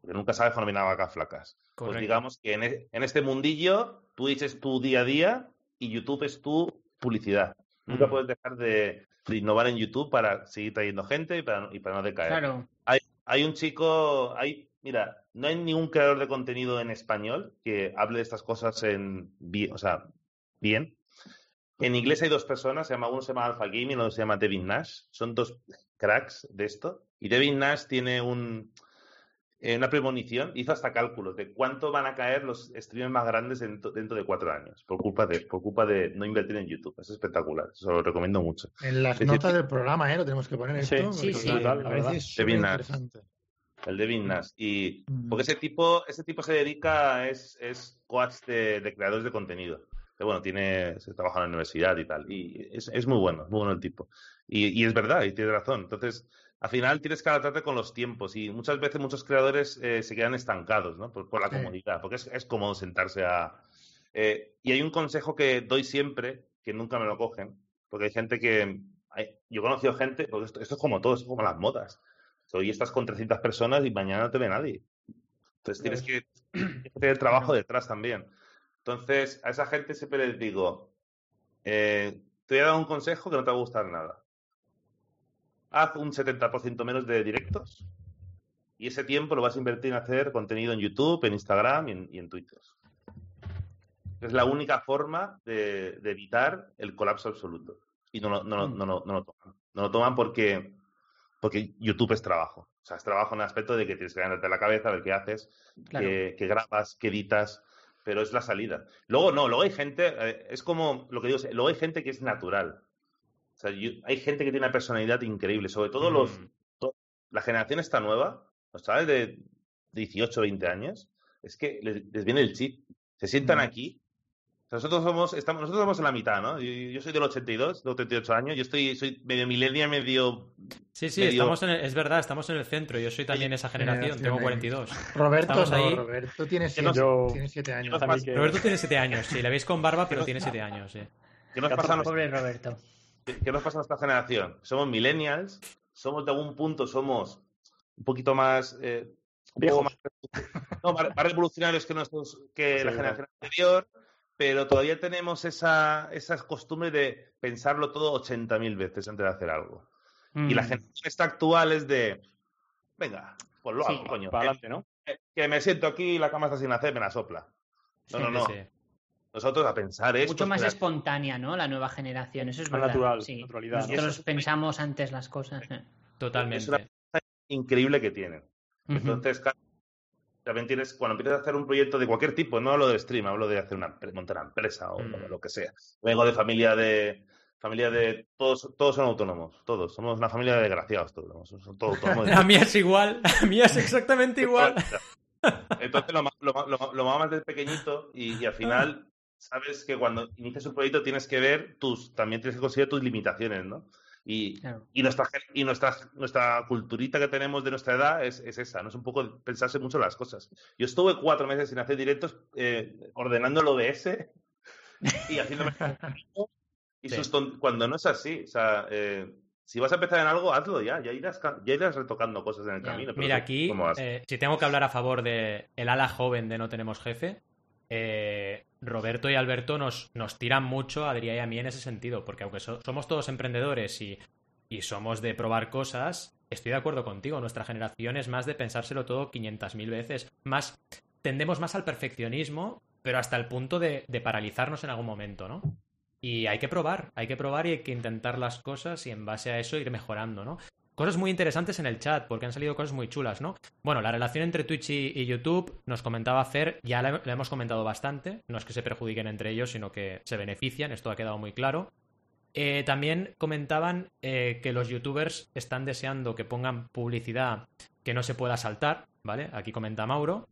Porque nunca sabes cuándo vienen vacas flacas. Correcto. Pues digamos que en, en este mundillo, Twitch es tu día a día y YouTube es tu publicidad. Nunca puedes dejar de, de, innovar en YouTube para seguir trayendo gente y para, y para no decaer. Claro. Hay, un chico, hay, mira, no hay ningún creador de contenido en español que hable de estas cosas en, o sea, bien. En inglés hay dos personas, se llama, uno se llama Alpha Gaming y otro se llama Devin Nash. Son dos cracks de esto. Y Devin Nash tiene un, eh, una premonición, hizo hasta cálculos de cuánto van a caer los streamers más grandes dentro, dentro, de cuatro años, por culpa de, por culpa de no invertir en YouTube. Es espectacular, eso lo recomiendo mucho. En las es notas decir, del programa, ¿eh? Lo tenemos que poner esto. Sí, sí, total, la verdad. Es Nash. El Devin Nash. Y porque ese tipo, ese tipo se dedica, es, es coach de, de creadores de contenido. Pero bueno, tiene, se trabaja en la universidad y tal. Y es, es muy bueno, muy bueno el tipo. Y, y es verdad, y tiene razón. Entonces, al final tienes que adaptarte con los tiempos y muchas veces muchos creadores eh, se quedan estancados ¿no? por, por la comodidad, porque es, es, cómodo sentarse a... Eh, y hay un consejo que doy siempre, que nunca me lo cogen, porque hay gente que... Hay, yo he conocido gente, porque esto, esto, es como todo, es como las modas. Hoy estás con 300 personas y mañana no te ve nadie. Entonces tienes que, tienes que tener trabajo detrás también. Entonces, a esa gente siempre les digo, eh, te voy a dar un consejo que no te va a gustar nada haz un 70% menos de directos y ese tiempo lo vas a invertir en hacer contenido en YouTube, en Instagram y en, y en Twitter. Es la única forma de, de, evitar el colapso absoluto. Y no, no, no, no, no, lo toman. No lo toman porque, porque YouTube es trabajo. O sea, es trabajo en el aspecto de que tienes que ganarte la cabeza, ver qué haces, claro. que, que, grabas, que editas, pero es la salida. Luego no, luego hay gente, eh, es como lo que digo, luego hay gente que es natural. O sea, yo, hay gente que tiene una personalidad increíble, sobre todo mm. los, to, la generación esta nueva, los chavales de 18, 20 años, es que les, les viene el chip. Se sientan mm. aquí. O sea, nosotros somos, estamos, nosotros somos en la mitad, ¿no? Yo, yo soy del 82, de 38 años, yo estoy, soy medio milenia, medio... Sí, sí, medio... estamos en el, es verdad, estamos en el centro, yo soy también esa generación, tengo 42. Roberto, no, ahí. Roberto tiene 7 yo... años. Roberto tiene 7 años, sí, le veis con barba, pero tiene 7 años, sí. ¿Qué nos pasa? Pobre Roberto. ¿Qué nos pasa a nuestra generación? Somos millennials, somos de algún punto, somos un poquito más. Eh, un poco más, no, más, más, revolucionarios que, nuestros, que sí, la generación anterior, pero todavía tenemos esa, esa costumbre de pensarlo todo 80.000 veces antes de hacer algo. Mm. Y la generación esta actual es de. Venga, pues lo hago, coño. Para adelante, ¿no? Que, que, me siento aquí y la cama está sin hacer, me la sopla. No, no, no. Sí nosotros a pensar esto. Mucho más espontánea, ¿no? La nueva generación, eso es verdad. Natural, sí. naturalidad. Nosotros pensamos antes las cosas. ¿eh? Totalmente. Es una cosa increíble que tienen. Uh -huh. Entonces, también tienes, cuando empiezas a hacer un proyecto de cualquier tipo, no hablo de stream, hablo de hacer una, montar una empresa o uh -huh. lo que sea. Vengo de familia de Familia de. Todos, todos son autónomos. Todos. Somos una familia de desgraciados. Todos, son todos autónomos. La mía es igual. La mía es exactamente igual. Entonces lo, lo, lo, lo mamas desde pequeñito y, y, al final sabes que cuando inicias un proyecto tienes que ver tus. También tienes que considerar tus limitaciones, ¿no? Y, claro. y, nuestra, y nuestra, nuestra culturita que tenemos de nuestra edad es, es, esa, ¿no? Es un poco pensarse mucho las cosas. Yo estuve cuatro meses sin hacer directos eh, ordenando el OBS y haciéndome... y sí. cuando no es así, o sea... Eh, si vas a empezar en algo, hazlo ya, ya irás, ya irás retocando cosas en el ya. camino. Mira, aquí, eh, si tengo que hablar a favor de el ala joven de No Tenemos Jefe, eh, Roberto y Alberto nos, nos tiran mucho a y a mí en ese sentido, porque aunque so, somos todos emprendedores y, y, somos de probar cosas, estoy de acuerdo contigo, nuestra generación es más de pensárselo todo 500.000 veces, más tendemos más al perfeccionismo, pero hasta el punto de, de paralizarnos en algún momento, ¿no? Y hay que probar, hay que probar y hay que intentar las cosas y en base a eso ir mejorando, ¿no? Cosas muy interesantes en el chat, porque han salido cosas muy chulas, ¿no? Bueno, la relación entre Twitch y, YouTube, nos comentaba Fer, ya la, la, hemos comentado bastante, no es que se perjudiquen entre ellos, sino que se benefician, esto ha quedado muy claro. Eh, también comentaban eh, que los youtubers están deseando que pongan publicidad que no se pueda saltar, ¿vale? Aquí comenta Mauro.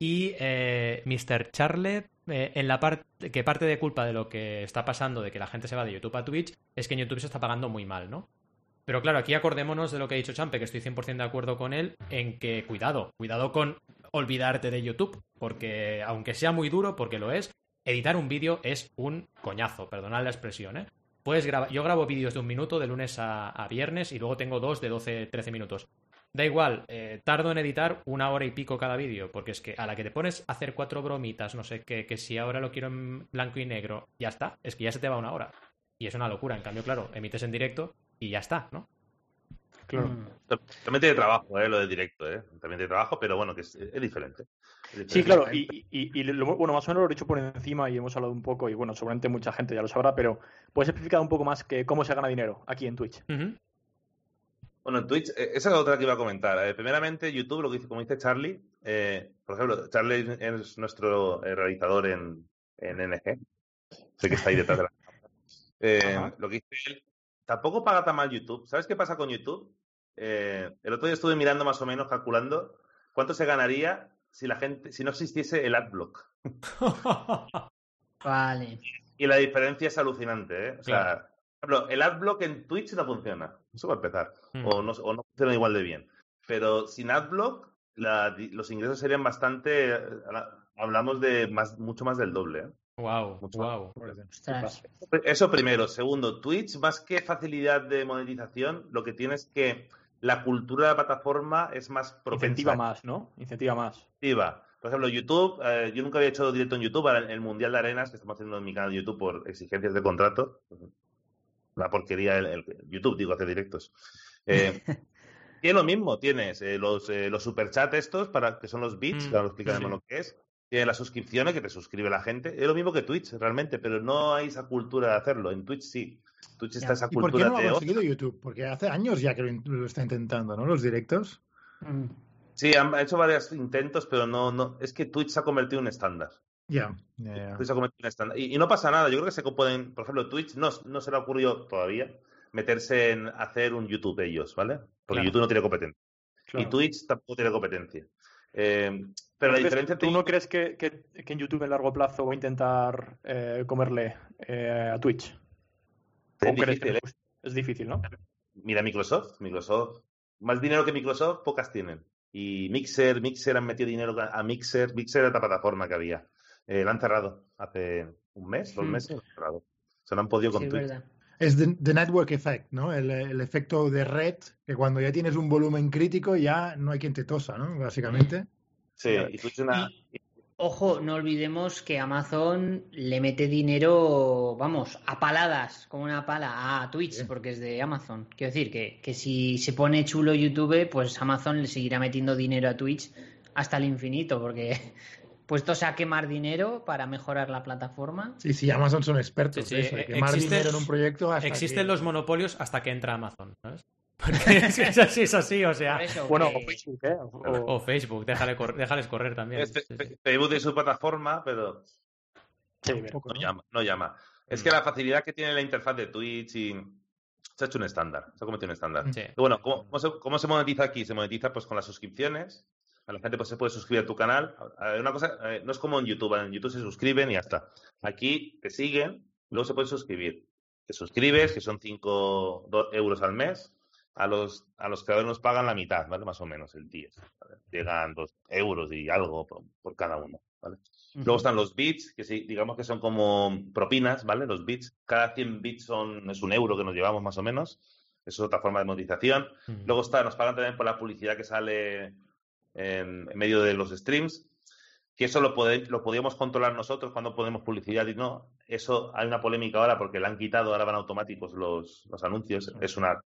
Y eh, Mr. Charlet, eh, en la parte que parte de culpa de lo que está pasando, de que la gente se va de YouTube a Twitch, es que en YouTube se está pagando muy mal, ¿no? Pero claro, aquí acordémonos de lo que ha dicho Champe, que estoy 100% de acuerdo con él, en que cuidado, cuidado con olvidarte de YouTube, porque aunque sea muy duro, porque lo es, editar un vídeo es un coñazo, perdonad la expresión, ¿eh? Puedes grabar, yo grabo vídeos de un minuto de lunes a, viernes y luego tengo dos de 12, 13 minutos. Da igual, eh, tardo en editar una hora y pico cada vídeo, porque es que a la que te pones a hacer cuatro bromitas, no sé qué, que si ahora lo quiero en blanco y negro, ya está, es que ya se te va una hora. Y es una locura, en cambio, claro, emites en directo y ya está, ¿no? Claro. Mm. También tiene trabajo, ¿eh? lo de directo, ¿eh? También tiene trabajo, pero bueno, que es, es, diferente, es diferente. Sí, claro, y, y, y lo, bueno, más o menos lo he dicho por encima y hemos hablado un poco, y bueno, seguramente mucha gente ya lo sabrá, pero ¿puedes explicar un poco más que cómo se gana dinero aquí en Twitch? Uh -huh. Bueno, en Twitch, esa es la otra que iba a comentar. Eh, primeramente, YouTube, lo que dice, como dice Charlie, eh, por ejemplo, Charlie es nuestro eh, realizador en, en NG. Sé que está ahí detrás de la eh, Lo que dice él, tampoco paga tan mal YouTube. ¿Sabes qué pasa con YouTube? Eh, el otro día estuve mirando más o menos, calculando cuánto se ganaría si la gente, si no existiese el adblock. vale. Y la diferencia es alucinante, ¿eh? O sea, claro. por ejemplo, el adblock en Twitch no funciona. Eso va a empezar. Mm. O, no, o, no, funciona igual de bien. Pero sin adblock, la, los ingresos serían bastante. Hablamos de más, mucho más del doble. ¿eh? Wow, mucho wow. Eso primero. Segundo, Twitch, más que facilidad de monetización, lo que tiene es que la cultura de la plataforma es más propensa. Incentiva más, ¿no? Incentiva más. Incentiva. Por ejemplo, YouTube, eh, yo nunca había hecho directo en YouTube, el, el Mundial de Arenas que estamos haciendo en mi canal de YouTube por exigencias de contrato. La porquería, el, el YouTube, digo, hacer directos. Eh, tiene lo mismo, tienes eh, los, eh, los superchats estos, para, que son los bits, mm, que ahora explicaremos sí. lo que es. Tiene las suscripciones, que te suscribe la gente. Es lo mismo que Twitch, realmente, pero no hay esa cultura de hacerlo. En Twitch sí. Twitch está ya. esa ¿Y cultura por qué no lo de ha conseguido YouTube? Porque hace años ya que lo, lo está intentando, ¿no? Los directos. Mm. Sí, han hecho varios intentos, pero no, no. Es que Twitch se ha convertido en un estándar. Ya, yeah, yeah. Twitch se ha convertido en un estándar. Y, y, no pasa nada. Yo creo que se pueden, por ejemplo, Twitch no, no se le ha ocurrido todavía meterse en hacer un YouTube ellos, ¿vale? Porque claro. YouTube no tiene competencia. Claro. Y Twitch tampoco tiene competencia. Eh, pero la diferencia. ¿Tú no crees que, que, que, en YouTube en largo plazo va a intentar eh, comerle eh, a Twitch? Es difícil, es, es difícil, ¿no? Mira Microsoft, Microsoft, más dinero que Microsoft, pocas tienen. Y Mixer, Mixer han metido dinero a Mixer, Mixer era otra plataforma que había. Eh, la han cerrado hace un mes, dos meses, mm. cerrado. Se lo han podido con sí, Twitch. Verdad. Es the, the, network effect, ¿no? El, el, efecto de red, que cuando ya tienes un volumen crítico ya no hay quien te tosa, ¿no? Básicamente. Sí, y Twitch una... Y, ojo, no olvidemos que Amazon le mete dinero, vamos, a paladas, como una pala, a Twitch, sí. porque es de Amazon. Quiero decir que, que si se pone chulo YouTube, pues Amazon le seguirá metiendo dinero a Twitch hasta el infinito, porque puestos a quemar dinero para mejorar la plataforma. Sí, sí, Amazon son expertos sí, sí. Eso, quemar existe, dinero en un proyecto. Hasta existen que... los monopolios hasta que entra Amazon, ¿sabes? Porque es así, es así, o sea. Eso, bueno, o Facebook, ¿eh? O, o Facebook, déjale cor déjales correr también. Este, Facebook es su plataforma, pero. Sí, no, no, llama, no llama. Es que la facilidad que tiene la interfaz de Twitch y se ha hecho un estándar, se ha convertido en un estándar. Sí. Bueno, ¿cómo, cómo se, cómo se monetiza aquí? Se monetiza pues con las suscripciones. A la gente pues, se puede suscribir a tu canal. Una cosa, eh, no es como en YouTube. En YouTube se suscriben y ya está. Aquí te siguen, luego se pueden suscribir. Te suscribes, que son 5 euros al mes. A los, a los creadores nos pagan la mitad, ¿vale? Más o menos el día. ¿vale? Llegan 2 euros y algo por, por cada uno, ¿vale? Luego están los bits, que sí, digamos que son como propinas, ¿vale? Los bits. Cada 100 bits son, es un euro que nos llevamos más o menos. Eso es otra forma de monetización. Luego está, nos pagan también por la publicidad que sale en, en medio de los streams. Que eso lo, pode- lo podíamos controlar nosotros cuando ponemos publicidad y no. Eso hay una polémica ahora porque le han quitado, ahora van automáticos los, los anuncios. Es una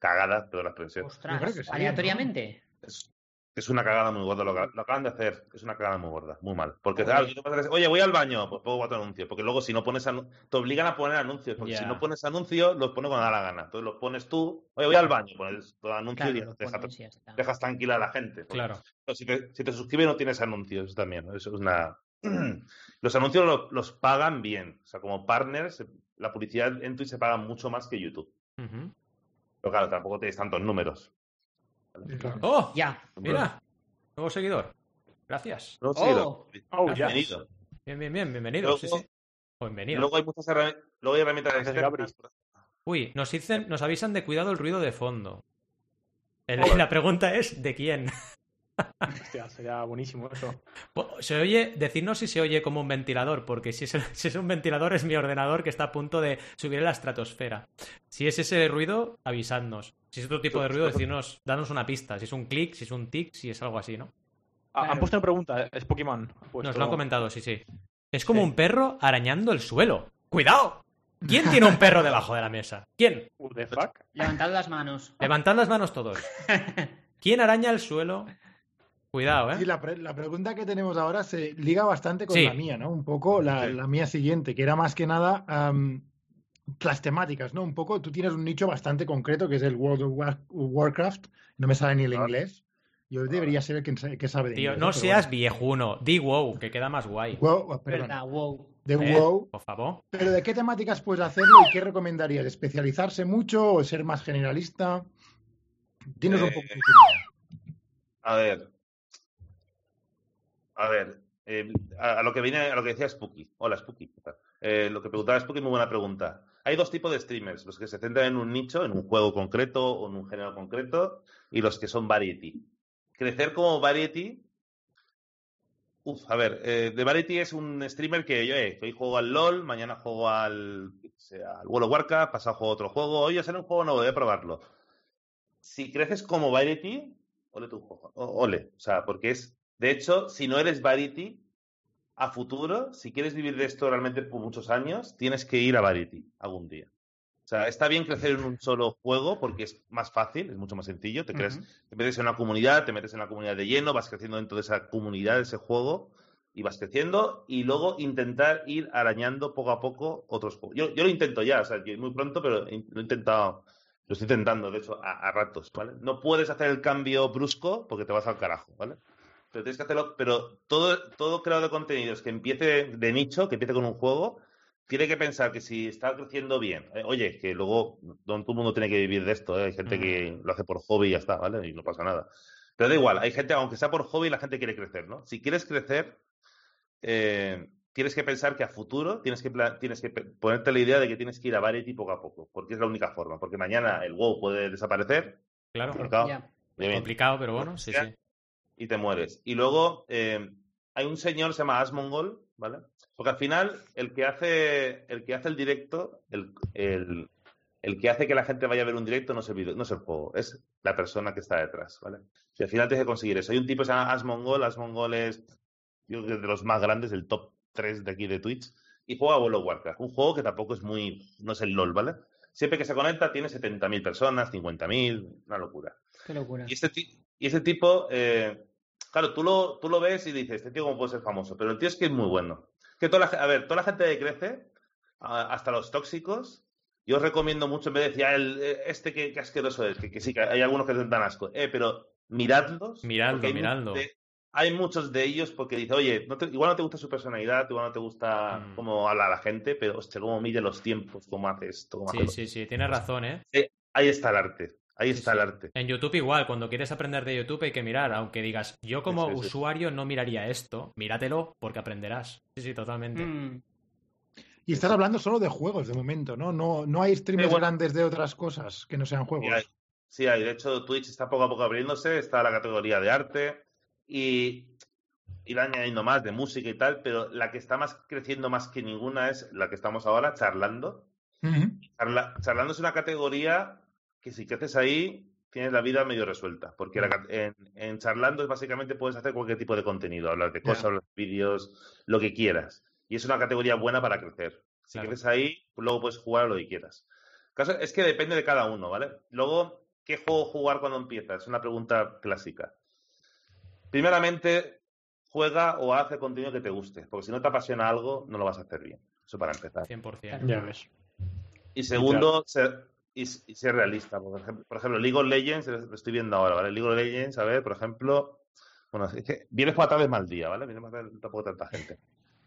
cagada, pero la expresión. Ostras, sí, aleatoriamente. Es, es una cagada muy gorda. Lo, acaban de hacer. Es una cagada muy gorda, muy mal. Porque, claro, tú oye, voy al baño, pues pongo cuatro anuncios. Porque luego, si no pones anu- te obligan a poner anuncios. Porque si no pones anuncios, los pone cuando da la gana. Entonces los pones tú, oye, voy al baño, pones todo anuncio Claro, y lo deja- pones y ya está. dejas tranquila a la gente. Porque, Claro. pero si, te, si te suscribes, no tienes anuncios también. ¿no? Eso es una. Los anuncios lo- los pagan bien. O sea, como partners, la publicidad en Twitch se paga mucho más que YouTube. Ujú. Pero claro, tampoco tienes tantos números. Claro. ¡Oh! Ya. Mira, nuevo seguidor. Gracias. No, sí, Oh. Oh, bienvenido. Bien, bien, bien, bienvenido. Luego- sí, sí. O bienvenido. Luego hay muchas herrami- luego hay herramientas externas. Uy, nos dicen, nos avisan de cuidado el ruido de fondo. El- la pregunta es ¿de quién? Hostia, sería buenísimo eso. Se oye, decirnos si se oye como un ventilador, porque si es, si es un ventilador es mi ordenador que está a punto de subir a la estratosfera. Si es ese ruido, avisadnos. Si es otro tipo de ruido, decirnos, danos una pista. Si es un clic, si es un tic, si es algo así, ¿no? Ah. Han puesto una pregunta, es Pokémon. Nos lo han comentado, sí, sí. Es como Sí. un perro arañando el suelo. ¡Cuidado! ¿Quién tiene un perro debajo de la mesa? ¿Quién? What the fuck? Levantad las manos. Levantad las manos todos. ¿Quién araña el suelo? Cuidado, Sí, ¿eh? la, pre- la pregunta que tenemos ahora se liga bastante con Sí. la mía, ¿no? Un poco la, Sí. la mía siguiente, que era más que nada las temáticas, ¿no? Un poco, tú tienes un nicho bastante concreto que es el World of War- Warcraft, no me sale ni el Claro. inglés. Yo debería ser el que, sa- que sabe de Tío, inglés, no seas bueno. viejuno. Di wow, que queda más guay. Wow, perdón, Verdad, wow. de ¿Eh? WoW. Por favor. Pero ¿de qué temáticas puedes hacerlo y qué recomendarías? ¿Especializarse mucho o ser más generalista? Dinos un Eh, poco tu opinión. A ver. A ver. eh, a, lo que viene, a lo que decía Spooky. Hola, Spooky. Eh, lo que preguntaba Spooky, muy buena pregunta. Hay dos tipos de streamers, los que se centran en un nicho, en un juego concreto o en un género concreto, y los que son variety. Crecer como variety. Uf, a ver, eh, de variety es un streamer que yo, hoy juego al LOL, mañana juego al, sé, al World of Warcraft, pasado juego a otro juego, hoy ya sale un juego nuevo, voy a probarlo. Si creces como variety, ole tu juego, ole, o sea, porque es, de hecho, si no eres variety, a futuro, si quieres vivir de esto realmente por muchos años, tienes que ir a variety algún día. O sea, está bien crecer en un solo juego porque es más fácil, es mucho más sencillo. Te, creas, Ujú. te metes en una comunidad, te metes en la comunidad de lleno, vas creciendo dentro de esa comunidad, de ese juego, y vas creciendo, y luego intentar ir arañando poco a poco otros juegos. Yo, yo lo intento ya, o sea, muy pronto, pero lo he intentado, lo estoy intentando, de hecho, a, a ratos, ¿vale? No puedes hacer el cambio brusco porque te vas al carajo, ¿vale? Pero tienes que hacerlo, pero todo, todo creador de contenidos que empiece de nicho, que empiece con un juego, tiene que pensar que si está creciendo bien, eh, oye, que luego no todo el mundo tiene que vivir de esto, ¿eh? hay gente que lo hace por hobby y ya está, ¿vale? Y no pasa nada. Pero da igual, hay gente, aunque sea por hobby, la gente quiere crecer, ¿no? Si quieres crecer, eh, tienes que pensar que a futuro tienes que, tienes que ponerte la idea de que tienes que ir a Variety poco a poco, porque es la única forma, porque mañana el WoW puede desaparecer, Claro. obviamente, Complicado, pero bueno, sí, sí. Y te mueres. Y luego eh, hay un señor, se llama Asmongol, ¿vale? Porque al final el que hace el, que hace el directo, el, el, el que hace que la gente vaya a ver un directo no es el video- no es el juego, es la persona que está detrás, ¿vale? Y al final tienes que conseguir eso. Hay un tipo que se llama Asmongol, Asmongol es yo creo que de los más grandes, el top 3 de aquí de Twitch, y juega a World of Warcraft, un juego que tampoco es muy, no es el LOL, ¿vale? Siempre que se conecta tiene 70.000 personas, 50.000, una locura. Qué locura. Y este, y este tipo, eh, claro, tú lo, tú lo ves y dices, este tío cómo puede ser famoso, pero el tío es que es muy bueno. Que toda la, a ver, toda la gente que crece, hasta los tóxicos, yo os recomiendo mucho, en vez de decir, "Ah, el, eh, este que, que asqueroso es, que, que sí, que hay algunos que dan asco, eh, pero miradlos. Miradlo, hay gente- hay muchos de ellos porque dice, oye, igual no te gusta su personalidad, igual no te gusta mm. cómo habla la gente, pero hostia, cómo mide los tiempos, cómo hace esto. sí, sí, sí, tienes razón, ¿eh? Ahí está el arte. Ahí está el arte. En YouTube igual, cuando quieres aprender de YouTube hay que mirar, aunque digas, yo como usuario no miraría esto, míratelo porque aprenderás. Sí, sí, totalmente. Mm. Y estás hablando solo de juegos de momento, ¿no? No, no hay streamers grandes de otras cosas que no sean juegos. Sí hay. De hecho, Twitch está poco a poco abriéndose, está la categoría de arte y ir añadiendo más de música y tal, pero la que está más creciendo más que ninguna es la que estamos ahora charlando. charlando es una categoría que si creces ahí tienes la vida medio resuelta, porque en, charlando es básicamente puedes hacer cualquier tipo de contenido, hablar de cosas, hablar de vídeos, lo que quieras. Y es una categoría buena para crecer. Si creces ahí, pues luego puedes jugar lo que quieras. caso es que depende de cada uno, ¿vale? Luego, ¿qué juego jugar cuando empiezas? Es una pregunta clásica. Primeramente, juega o hace contenido que te guste, porque si no te apasiona algo, no lo vas a hacer bien. Eso para empezar. 100%. Ya ves. Y segundo, ser, y, ser realista. Por ejemplo, por ejemplo, League of Legends, lo estoy viendo ahora, ¿vale? League of Legends, a ver, por ejemplo, bueno, es que vienes por tarde mal día, ¿vale? Vienes para tampoco tanta gente.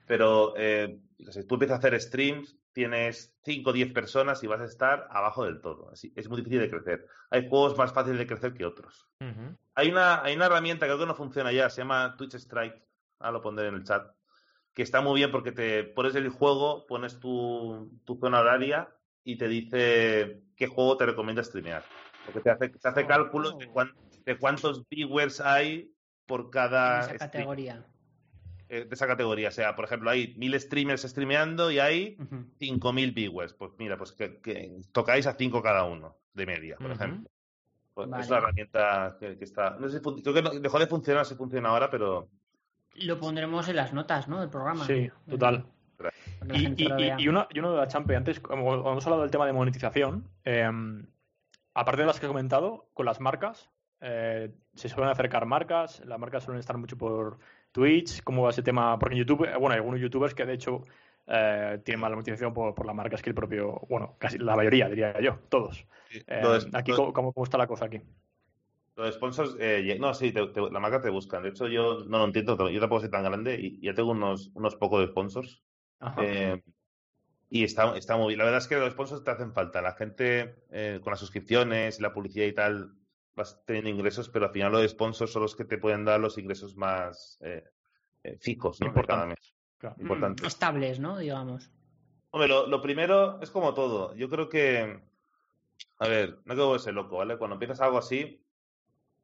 Pero eh, si tú empiezas a hacer streams, tienes 5 o 10 personas y vas a estar abajo del todo. Es, muy difícil de crecer. Hay juegos más fáciles de crecer que otros. hay, una, hay una herramienta que creo que no funciona ya, se llama Twitch Strike. Ahora lo pondré en el chat. Que está muy bien porque te pones el juego, pones tu, tu zona horaria y te dice qué juego te recomienda streamear. Porque te hace, te hace cálculos de, de, cuántos viewers hay por cada. esa categoría. Eh, de esa categoría. O sea, por ejemplo, hay mil streamers streameando y hay cinco mil viewers. Pues mira, pues que, tocáis a cinco cada uno de media, por ejemplo. Pues Es una herramienta que, está. No sé creo que dejó de funcionar, si funciona ahora, pero. Lo pondremos en las notas, ¿no? Del programa. Sí, total. Y, y, uno, de la Champe, antes, como hemos hablado del tema de monetización, em, aparte de las que he comentado, con las marcas, eh, se suelen acercar marcas, las marcas suelen estar mucho por Twitch, cómo va ese tema, porque en YouTube, eh, bueno, hay algunos youtubers que de hecho eh, tienen más monetización por, por, la marca que el propio, bueno, casi la mayoría, diría yo, todos. aquí, ¿cómo, está la cosa aquí? Los sponsors, no, sí, la marca te buscan. De hecho, yo no lo entiendo, yo tampoco soy tan grande y ya tengo unos, unos pocos de sponsors eh, y está, está muy bien. La verdad es que los sponsors te hacen falta. La gente eh, con las suscripciones, la publicidad y tal, vas teniendo ingresos, pero al final los sponsors son los que te pueden dar los ingresos más eh, fijos, ¿no? Importantes. Mm, estables, ¿no? Digamos. Hombre, lo, primero es como todo. Yo creo que. A ver, no quiero ser loco, ¿vale? Cuando empiezas algo así,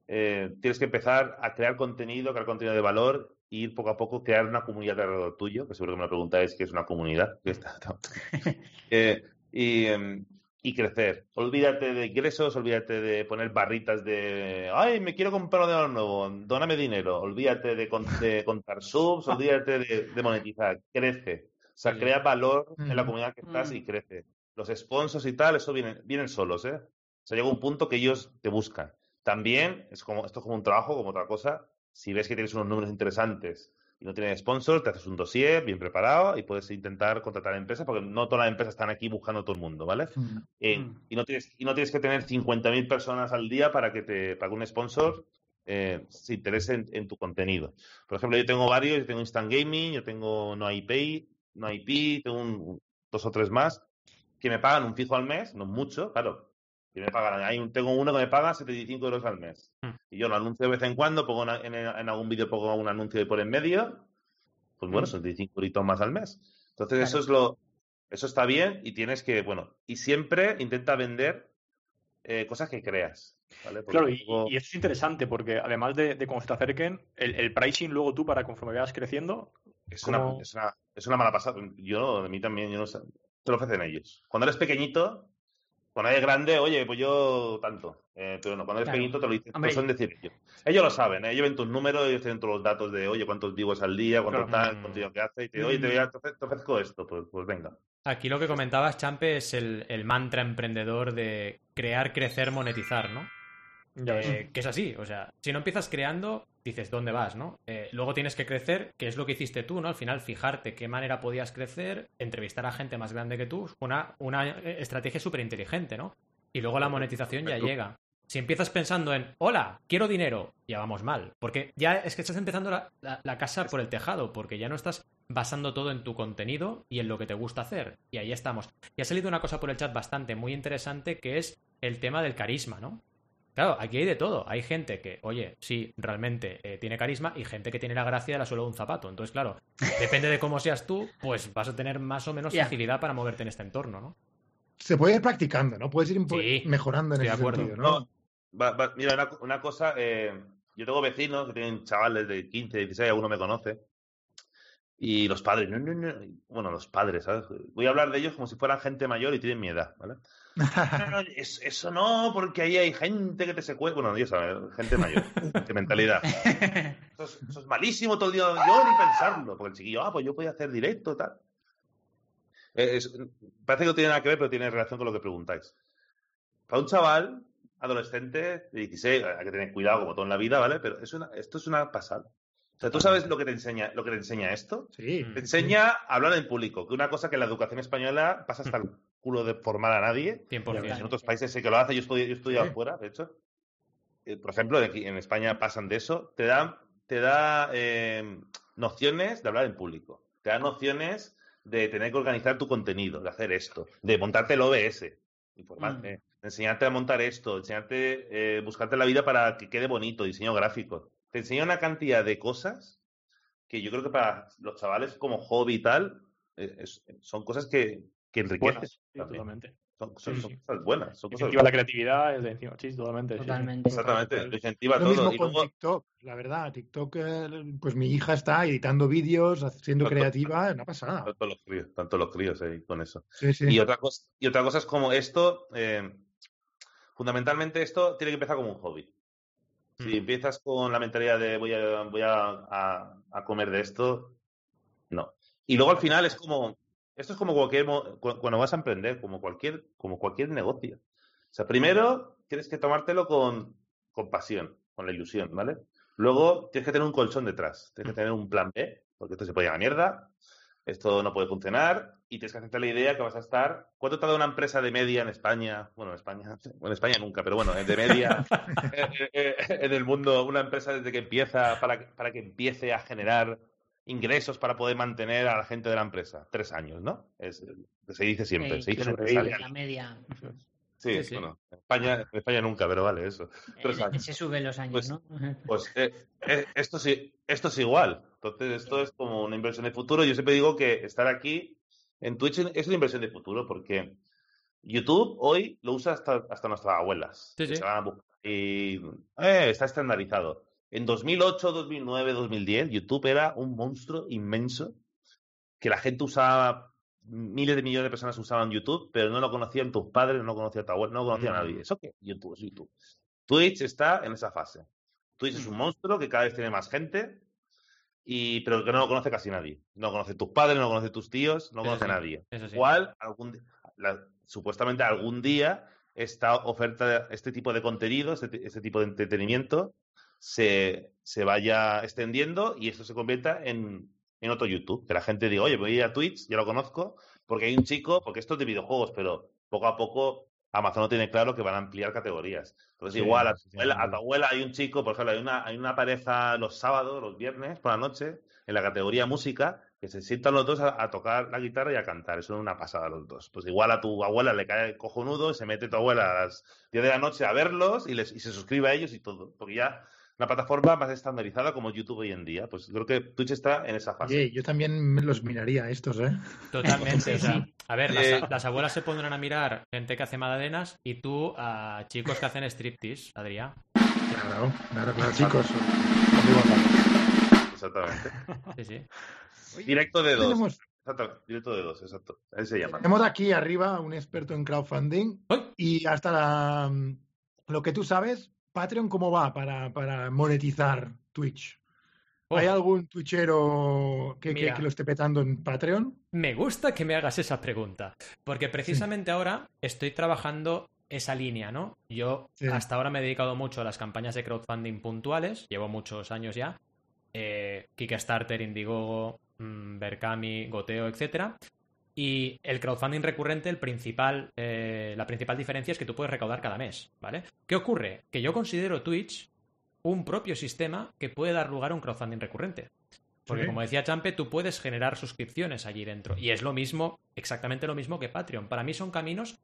tienes que empezar a crear contenido, crear contenido de valor ir poco a poco crear una comunidad alrededor tuyo, que seguro que me preguntáis qué es una comunidad, eh, em, y, crecer. Olvídate de ingresos, olvídate de poner barritas de, ay, me quiero comprar de nuevo, dóname dinero, olvídate de, contar subs, olvídate de, monetizar, crece. O sea, crea valor en la comunidad que estás y crece. Los sponsors y tal, eso vienen, vienen solos, ¿eh? O sea, llega un punto que ellos te buscan. También, es como, esto es como un trabajo, como otra cosa, si ves que tienes unos números interesantes y no tienes sponsor, te haces un dossier bien preparado y puedes intentar contratar empresas, porque no todas las empresas están aquí buscando a todo el mundo, ¿vale? Mm. Eh, mm. y, no tienes, y no tienes que tener 50.000 personas al día para que te pague un sponsor eh, se interese en, tu contenido. Por ejemplo, yo tengo varios, yo tengo Instant Gaming, yo tengo No IP, No IP, tengo dos o tres más que me pagan un fijo al mes, no mucho, claro, me pagan. tengo uno que me paga 75 euros al mes. Hmm. Y yo lo anuncio de vez en cuando, pongo en, algún vídeo pongo un anuncio de por en medio. Pues bueno, hmm. son 75 euros más al mes. Entonces, eso es lo. Eso está bien y tienes que, bueno, y siempre intenta vender eh, cosas que creas. claro, y, eso es interesante porque además de, de cómo se te acerquen, el, pricing luego tú para conforme vayas creciendo. Es, una, es, una, es una mala pasada. Yo, de mí también, yo no sé. Te lo ofrecen ellos. Cuando eres pequeñito, cuando eres grande, oye, pues yo tanto. Eh, pero no, cuando eres pequeñito te lo dicen, te son decir ellos. Ellos lo saben, ¿eh? ellos ven tus números, ellos tienen todos los datos de, oye, cuántos vivos al día, cuánto tal, mm. cuánto que hace, y te, oye, te, te, ofrezco esto, pues, pues, venga. Aquí lo que comentabas, Champe, es el, el mantra emprendedor de crear, crecer, monetizar, ¿no? Eh, que es así, o sea, si no empiezas creando, dices, ¿dónde vas, no? Eh, luego tienes que crecer, que es lo que hiciste tú, ¿no? Al final, fijarte qué manera podías crecer, entrevistar a gente más grande que tú, una, una estrategia súper inteligente, ¿no? Y luego la monetización ya llega. si empiezas pensando en, hola, quiero dinero, ya vamos mal. Porque ya es que estás empezando la, la casa por el tejado, porque ya no estás basando todo en tu contenido y en lo que te gusta hacer. Y ahí estamos. Y ha salido una cosa por el chat bastante muy interesante que es el tema del carisma, ¿no? Claro, aquí hay de todo. Hay gente que, oye, sí, realmente eh, tiene carisma y gente que tiene la gracia de la suela de un zapato. Entonces, claro, depende de cómo seas tú, pues vas a tener más o menos facilidad para moverte en este entorno, ¿no? Se puede ir practicando, ¿no? Puedes ir mejorando en ese acuerdo. sentido, ¿no? mira, una, cosa, eh, yo tengo vecinos que tienen chavales de 15, 16, alguno me conoce, y los padres, no, no, no, bueno, los padres, ¿sabes? Voy a hablar de ellos como si fueran gente mayor y tienen mi edad, ¿vale? No, eso no, porque ahí hay gente que te secuestra. Bueno, Dios sabe, gente mayor. Qué mentalidad. Eso es, malísimo todo el día. Yo ni pensarlo. Porque el chiquillo, ah, pues yo podía hacer directo, tal. Eh, parece que no tiene nada que ver, pero tiene relación con lo que preguntáis. Para un chaval adolescente de 16, hay que tener cuidado como todo en la vida, ¿vale? Pero es una, esto es una pasada. O sea, ¿tú sabes lo que te enseña, lo que te enseña esto? Sí. Te enseña a hablar en público, que una cosa que en la educación española pasa hasta el culo de formar a nadie. En otros países sé que lo hace, yo estoy, yo estudiado afuera, de hecho. Eh, por ejemplo, en España pasan de eso. Te da, te da eh, nociones de hablar en público. Te da nociones de tener que organizar tu contenido, de hacer esto, de montarte el OBS, informarte, mm. enseñarte a montar esto, enseñarte, eh, buscarte la vida para que quede bonito, diseño gráfico. Te enseña una cantidad de cosas que yo creo que para los chavales como hobby y tal, son cosas que, que enriquece. totalmente. Son, cosas buenas. Son incentiva la creatividad, es de encima, sí, totalmente. totalmente. Exactamente, lo incentiva lo todo. Mismo con TikTok, la verdad. TikTok, eh, pues mi hija está editando vídeos, siendo creativa, no pasa nada. Tanto los críos, tanto los críos ahí con eso. Sí, sí. Y, otra cosa, y otra cosa es como esto, eh, fundamentalmente esto tiene que empezar como un hobby. Si mm. empiezas con la mentalidad de voy a, voy a, a comer de esto, no. Y luego al final es como, esto es como cualquier, cuando vas a emprender, como cualquier, como cualquier negocio. O sea, primero tienes que tomártelo con, con pasión, con la ilusión, ¿vale? Luego tienes que tener un colchón detrás, tienes que tener un plan B, porque esto se puede ir a la mierda, esto no puede funcionar, y tienes que hacerte la idea que vas a estar. ¿Cuánto tarda una empresa de media en España? Bueno, en España, en España nunca, pero bueno, de media eh, eh, en el mundo, una empresa desde que empieza, para, para que empiece a generar ingresos para poder mantener a la gente de la empresa. Tres años, ¿no? Es, se dice siempre. se dice la media. Sí, bueno, en España, en España nunca, pero vale, eso. Se suben los años, pues, ¿no? Pues eh, eh, esto, sí, esto es igual. Entonces, esto es como una inversión de futuro. Yo siempre digo que estar aquí en Twitch es una inversión de futuro porque YouTube hoy lo usa hasta, hasta nuestras abuelas. Sí, sí. y eh, está estandarizado. En 2008, 2009, 2010, YouTube era un monstruo inmenso que la gente usaba, miles de millones de personas usaban YouTube, pero no lo conocían tus padres, no conocía tu abuelo, no conocía nadie. Mm. ¿Eso qué? YouTube es YouTube. Twitch está en esa fase. Twitch es un mm. monstruo que cada vez tiene más gente, y, pero que no lo conoce casi nadie. No conoce tus padres, no conoce tus tíos, no conoce nadie. Igual, algún, supuestamente algún día esta oferta, este tipo de contenido, este, este tipo de entretenimiento, se, se vaya extendiendo y esto se convierta en, en otro YouTube. Que la gente diga, oye, voy a ir a Twitch, ya lo conozco, porque hay un chico, porque esto es de videojuegos, pero poco a poco Amazon no tiene claro que van a ampliar categorías. Entonces, igual, a tu, abuela, hay un chico, por ejemplo, hay una, hay una pareja los sábados, los viernes, por la noche, en la categoría música, que se sientan los dos a, tocar la guitarra y a cantar. Eso es una pasada los dos. Pues igual a tu abuela le cae cojonudo y se mete tu abuela a las 10 de la noche a verlos y, les, y se suscribe a ellos y todo. Porque ya una plataforma más estandarizada como YouTube hoy en día. Pues creo que Twitch está en esa fase. Oye, yo también los miraría estos, ¿eh? Totalmente. a ver, eh, las, abuelas se pondrán a mirar gente que hace magdalenas y tú a chicos que hacen striptease, Adrián. Claro, claro, claro, chicos. Exactamente. Sí, sí. Directo de dos. Exacto, directo de dos, exacto. Ahí se llama. Tenemos aquí arriba un experto en crowdfunding y hasta la, lo que tú sabes, Patreon, ¿cómo va para, para monetizar Twitch? ¿Hay algún twitchero que, que, lo esté petando en Patreon? Me gusta que me hagas esa pregunta, porque precisamente ahora estoy trabajando esa línea, ¿no? Yo hasta ahora me he dedicado mucho a las campañas de crowdfunding puntuales, llevo muchos años ya, eh, Kickstarter, Indiegogo, mm, Berkami, Goteo, etcétera. Y el crowdfunding recurrente, el principal, eh, la principal diferencia es que tú puedes recaudar cada mes, ¿vale? ¿Qué ocurre? Que yo considero Twitch un propio sistema que puede dar lugar a un crowdfunding recurrente. Porque como decía Champe, tú puedes generar suscripciones allí dentro. Y es lo mismo, exactamente lo mismo que Patreon. Para mí son caminos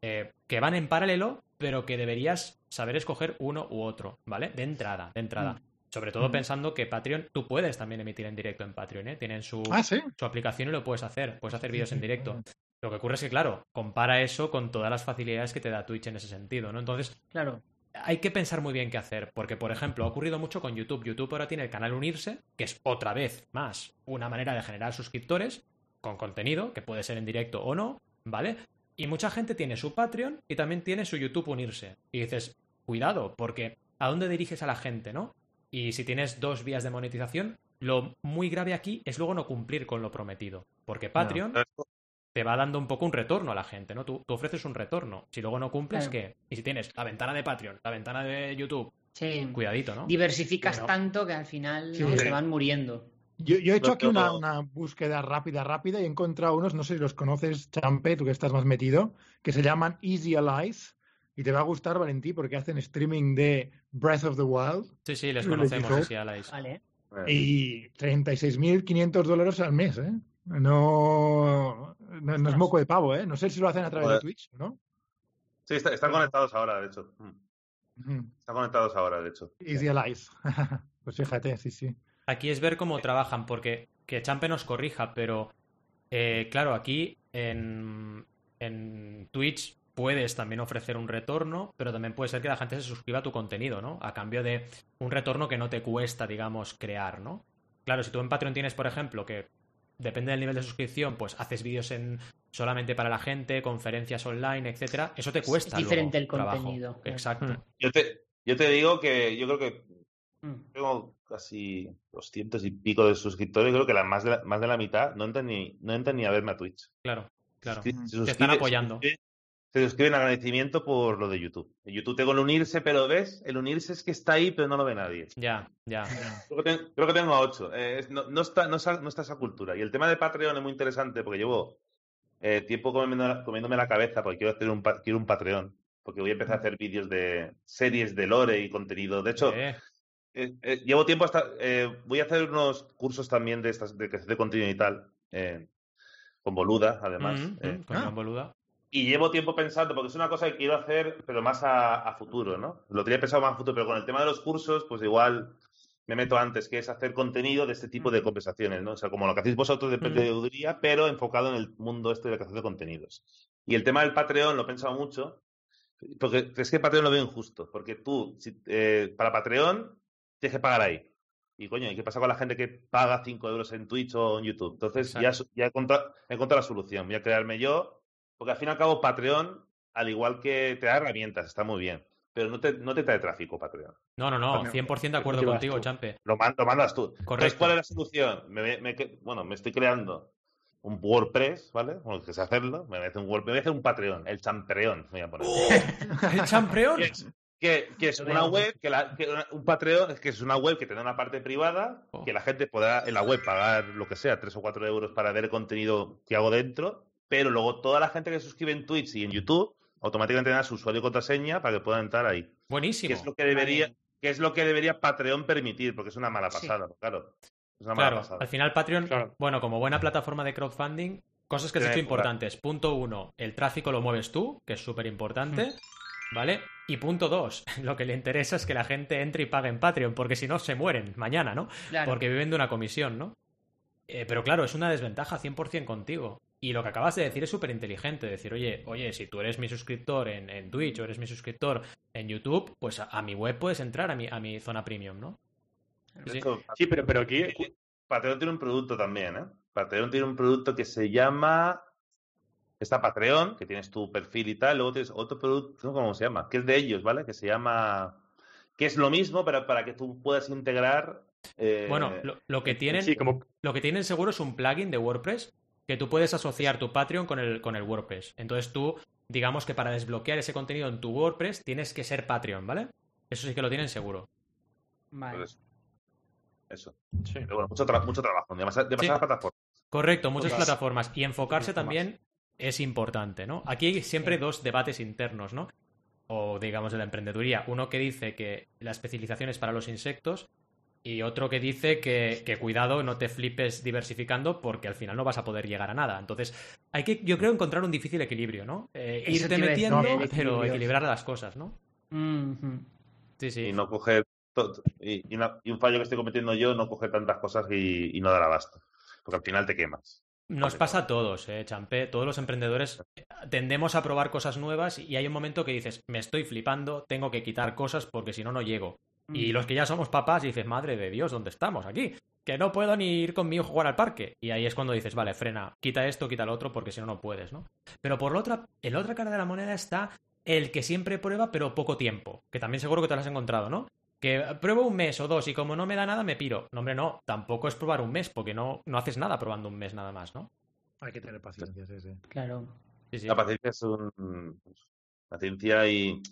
eh, que van en paralelo, pero que deberías saber escoger uno u otro, ¿vale? De entrada, de entrada. Mm. Sobre todo Mm. pensando que Patreon, tú puedes también emitir en directo en Patreon, ¿eh? Tienen su, Ah, sí. su aplicación y lo puedes hacer. Puedes hacer vídeos en directo. Lo que ocurre es que, claro, compara eso con todas las facilidades que te da Twitch en ese sentido, ¿no? Entonces, Claro. hay que pensar muy bien qué hacer, porque, por ejemplo, ha ocurrido mucho con YouTube. YouTube ahora tiene el canal Unirse, que es otra vez más una manera de generar suscriptores con contenido, que puede ser en directo o no, ¿vale? Y mucha gente tiene su Patreon y también tiene su YouTube Unirse. Y dices, cuidado, porque ¿a dónde diriges a la gente, no? Y si tienes dos vías de monetización, lo muy grave aquí es luego no cumplir con lo prometido. Porque Patreon te va dando un poco un retorno a la gente, ¿no? Tú, tú ofreces un retorno. Si luego no cumples, Claro. ¿qué? Y si tienes la ventana de Patreon, la ventana de YouTube, Sí. cuidadito, ¿no? Diversificas Bueno. tanto que al final Sí, ¿no? sí. se van muriendo. Yo, yo he hecho aquí una búsqueda rápida, rápida y he encontrado unos, no sé si los conoces, Champe, tú que estás más metido, que se llaman Easy Allies. Y te va a gustar, Valentí, porque hacen streaming de Breath of the Wild Sí, sí, les conocemos, así, Alais. Vale. Eh, y 36.500 dólares al mes, ¿eh? No, no, no es moco de pavo, ¿eh? No sé si lo hacen a través de. Twitch, ¿no? Sí, está- están conectados ahora, de hecho. Mm. Están conectados ahora, de hecho. Easy Allies. pues fíjate, sí, sí. Aquí es ver cómo trabajan, porque que Champe nos corrija, pero eh, claro, aquí en, en Twitch puedes también ofrecer un retorno, pero también puede ser que la gente se suscriba a tu contenido, ¿no? A cambio de un retorno que no te cuesta, digamos, crear, ¿no? Claro, si tú en Patreon tienes, por ejemplo, que depende del nivel de suscripción, pues haces vídeos en solamente para la gente, conferencias online, etcétera, eso te cuesta. luego diferente el trabajo. contenido. Exacto. Mm. Yo te, yo te digo que yo creo que Mm. tengo casi 200 y pico de suscriptores. Creo que la, más, de la, más de la mitad no entran ni, no entran ni a verme a Twitch. Claro, claro. Se Te están apoyando. Se suscriben en agradecimiento por lo de YouTube. En YouTube tengo el unirse, pero ves, el unirse es que está ahí, pero no lo ve nadie. Ya, ya. Creo que, ten- creo que tengo a 8. no, no está, no, está, no está esa cultura. Y el tema de Patreon es muy interesante porque llevo eh, tiempo comiendo- comiéndome la cabeza porque quiero hacer un, quiero un Patreon. Porque voy a empezar a hacer vídeos de series de lore y contenido. De hecho, Eh, eh, eh, llevo tiempo hasta. eh, voy a hacer unos cursos también de estas de de contenido y tal. eh, con Boluda, además. mm, eh, mm, con Ah. Boluda. Y llevo tiempo pensando, porque es una cosa que quiero hacer, pero más a, a futuro, ¿no? Lo tenía pensado más a futuro, pero con el tema de los cursos, pues igual me meto antes, que es hacer contenido de este tipo de conversaciones, ¿no? O sea, como lo que hacéis vosotros de Mm. periodía, pero enfocado en el mundo este de la creación de contenidos. Y el tema del Patreon lo he pensado mucho, porque es que Patreon lo veo injusto, porque tú, si- eh, para Patreon, tienes que pagar ahí. Y coño, ¿y qué pasa con la gente que paga 5 euros en Twitch o en YouTube? Entonces ya, ya he, encontrado, he encontrado la solución. Voy a crearme yo, porque al fin y al cabo Patreon, al igual que te da herramientas, está muy bien, pero no te, no te trae tráfico Patreon. No, no, no, Patreon. 100% de acuerdo contigo, tú. Champe. Lo, man- lo mandas tú. Entonces, Correcto. ¿cuál es la solución? Me, me- bueno, me estoy creando un WordPress, ¿vale? Bueno, que sé hacerlo. Me voy a hacer un, Word- me voy a hacer un Patreon, el Champreón, me voy a poner. ¡El champion! que es, que, es una web, que, la- que una- un Patreon, que es una web que tiene una parte privada, Oh. que la gente podrá en la web pagar lo que sea, 3 o 4 euros para ver el contenido que hago dentro, pero luego toda la gente que se suscribe en Twitch y en YouTube automáticamente tendrá su usuario y contraseña para que puedan entrar ahí. Buenísimo. Que es lo que debería, que es lo que debería Patreon permitir, porque es una mala Sí. pasada, claro. Es una mala Claro, pasada. al final Patreon, Claro. bueno, como buena plataforma de crowdfunding, cosas que has dicho importantes. Punto uno, el tráfico lo mueves tú, que es súper importante, ¿vale? Y punto dos, lo que le interesa es que la gente entre y pague en Patreon, porque si no se mueren mañana, ¿no? Claro. Porque viven de una comisión, ¿no? Eh, pero claro, es una desventaja 100% contigo. Y lo que acabas de decir es súper inteligente. Decir, oye, oye, si tú eres mi suscriptor en, en Twitch o eres mi suscriptor en YouTube, pues a, a mi web puedes entrar a mi, a mi zona premium, ¿no? Sí. pero, pero aquí. Patreon tiene un producto también, ¿eh? Patreon tiene un producto que se llama. Está Patreon, que tienes tu perfil y tal. Luego tienes otro producto, no sé cómo se llama, que es de ellos, ¿vale? Que se llama. Que es lo mismo, pero para que tú puedas integrar. eh, Bueno, lo, lo que tienen, Sí, como. lo que tienen seguro es un plugin de WordPress que tú puedes asociar tu Patreon con el, con el WordPress. Entonces tú, digamos que para desbloquear ese contenido en tu WordPress tienes que ser Patreon, ¿vale? Eso sí que lo tienen seguro. Vale. pues eso. Sí. Pero bueno, mucho, tra- mucho trabajo, demasiadas, demasiadas plataformas. Correcto, muchas Otras- plataformas. Y enfocarse también es importante, ¿no? Aquí hay siempre dos debates internos, ¿no? O digamos de la emprendeduría. Uno que dice que la especialización es para los insectos y otro que dice que, que cuidado, no te flipes diversificando porque al final no vas a poder llegar a nada. Entonces, hay que, yo creo, encontrar un difícil equilibrio, ¿no? Eh, irte metiendo, pero equilibrar las cosas, ¿no? Sí, sí. Y no coger. to- Y, y una- y un fallo que estoy cometiendo yo, no coger tantas cosas y, y no dar abasto. Porque al final te quemas. Nos pasa a todos, eh, Champé. Todos los emprendedores eh, tendemos a probar cosas nuevas y hay un momento que dices, me estoy flipando, tengo que quitar cosas porque si no, no llego. Y los que ya somos papás dices, madre de Dios, ¿dónde estamos aquí? Que no puedo ni ir con mi hijo a jugar al parque. Y ahí es cuando dices, vale, frena, quita esto, quita lo otro, porque si no, no puedes, ¿no? Pero por la otra, en la otra cara de la moneda está el que siempre prueba, pero poco tiempo. Que también seguro que te lo has encontrado, ¿no? Que pruebo un mes o dos y como no me da nada, me piro. No, hombre, no, tampoco es probar un mes, porque no, no haces nada probando un mes nada más, ¿no? Hay que tener paciencia, sí, sí. Claro. Sí, sí. La paciencia es un. Paciencia y,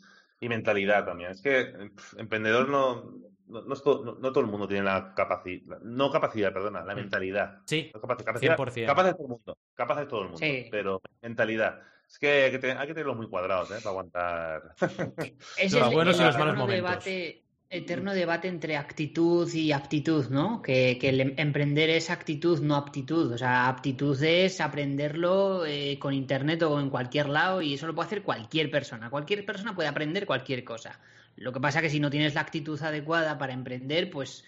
y mentalidad también. Es que emprendedor no. No, no es to- no- no todo el mundo tiene la capacidad. No capacidad, perdona, la mentalidad. Sí, No capac- capacidad 100%. capaz de todo el mundo. Capaz de todo el mundo. Sí. Pero mentalidad. Es que hay que, te- hay que tenerlos muy cuadrados, ¿eh? Para aguantar. Es Los el, buenos el y los malos eterno momentos. debate, eterno debate entre actitud y aptitud, ¿no? Que, que el em- emprender es actitud, no aptitud. O sea, aptitud es aprenderlo eh, con internet o en cualquier lado y eso lo puede hacer cualquier persona. Cualquier persona puede aprender cualquier cosa. Lo que pasa que si no tienes la actitud adecuada para emprender, pues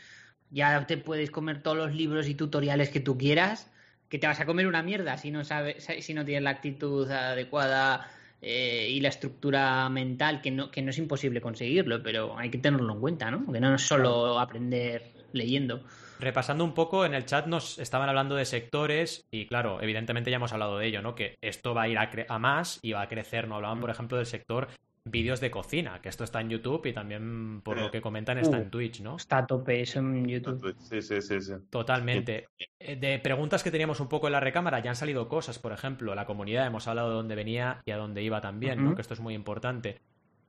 ya te puedes comer todos los libros y tutoriales que tú quieras, que te vas a comer una mierda si no sabes, si no tienes la actitud adecuada eh, y la estructura mental, que no, que no es imposible conseguirlo, pero hay que tenerlo en cuenta, ¿no? Que no es solo aprender leyendo. Repasando un poco, en el chat nos estaban hablando de sectores y claro, evidentemente ya hemos hablado de ello, ¿no? Que esto va a ir a, cre- a más y va a crecer, ¿no? Hablaban, por ejemplo, del sector vídeos de cocina, que esto está en YouTube y también, por lo que comentan, está Uh. en Twitch, ¿no? Está a tope eso en YouTube. Sí, sí, sí, sí. Totalmente. Eh, De preguntas que teníamos un poco en la recámara, ya han salido cosas, por ejemplo, la comunidad, hemos hablado de dónde venía y a dónde iba también, ¿no? Que esto es muy importante.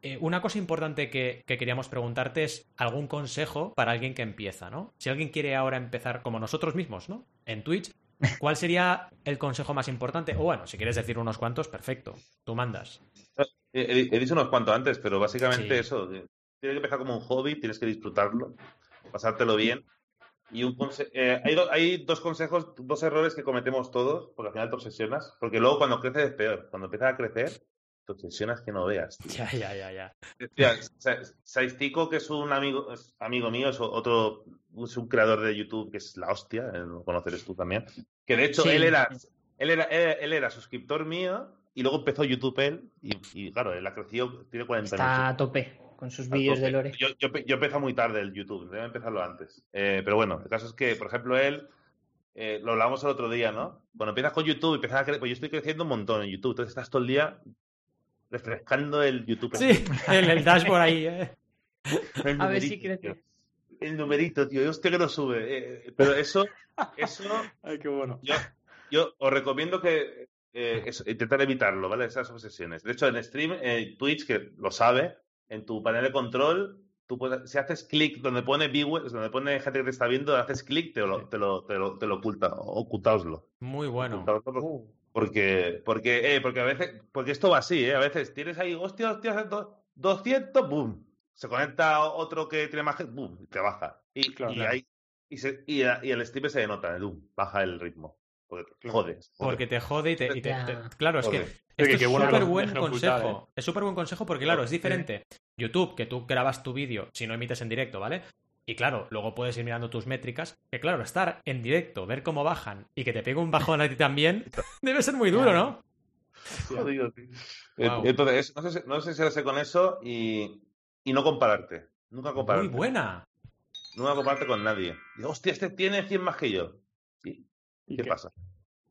Eh, una cosa importante que, que queríamos preguntarte es algún consejo para alguien que empieza, ¿no? Si alguien quiere ahora empezar como nosotros mismos, ¿no? En Twitch, ¿cuál sería el consejo más importante? O bueno, si quieres decir unos cuantos, perfecto. Tú mandas. He, he- dicho unos cuantos antes, pero básicamente Sí. eso. eh, Tiene que empezar como un hobby, tienes que disfrutarlo, pasártelo bien. Y un eh, hay, do- hay dos consejos, dos errores que cometemos todos, porque al final te obsesionas. Porque luego cuando creces es peor. Cuando empiezas a crecer, te obsesionas que no veas. tío. Ya, ya, ya, ya. Sa- Saistico, que es un amigo, es amigo mío, es otro, es un creador de YouTube que es la hostia, eh, lo conocerás tú también. Que de hecho Sí. él era, él era, él, él era suscriptor mío y luego empezó YouTube él y, y, claro, él ha crecido, tiene 40 Está años. a tope con sus vídeos de Lore. Yo, yo, yo empecé muy tarde el YouTube, debe empezarlo antes. Eh, pero bueno, el caso es que, por ejemplo, él, eh, lo hablábamos el otro día, ¿no? Cuando empiezas con YouTube, empiezas a cre- pues yo estoy creciendo un montón en YouTube, entonces estás todo el día refrescando el YouTube. Sí, el, el dashboard ahí, ¿eh? El A ver si crece. El numerito, tío. Hostia que lo sube. Eh, pero eso, eso, Ay, qué bueno. yo, yo os recomiendo que eh, eso, intentar evitarlo, ¿vale? Esas obsesiones. De hecho, en stream, eh, Twitch, que lo sabe, en tu panel de control, tú puedes, si haces clic donde pone viewers, donde pone gente que te está viendo, haces clic, te lo, te lo, te lo, te lo oculta, ocultaoslo. Muy bueno. Ocultaoslo Uh, porque, porque, eh, porque a veces, porque esto va así, ¿eh? A veces tienes ahí, hostia, hostia, do- 200, boom. Se conecta otro que tiene más gente, boom, te baja. Y, Claro, y, claro. ahí- y, se- y, a- y el streamer se denota, el boom, baja el ritmo. Porque Claro. te jode y te... y te- claro, es que esto es bueno súper buen ocultar, consejo. Es súper buen consejo porque, claro, es diferente. YouTube, que tú grabas tu vídeo si no emites en directo, ¿vale? Y claro, luego puedes ir mirando tus métricas. Que claro, estar en directo, ver cómo bajan y que te pegue un bajón a ti también, debe ser muy duro, ¿no? Jodido, tío. Wow. Eh, Entonces, no sé, si- no sé si hace con eso y, y no compararte. Nunca Muy compararte. buena. Nunca compararte con nadie. Y, Hostia, este tiene 100 más que yo. Sí. ¿y ¿Qué, pasa?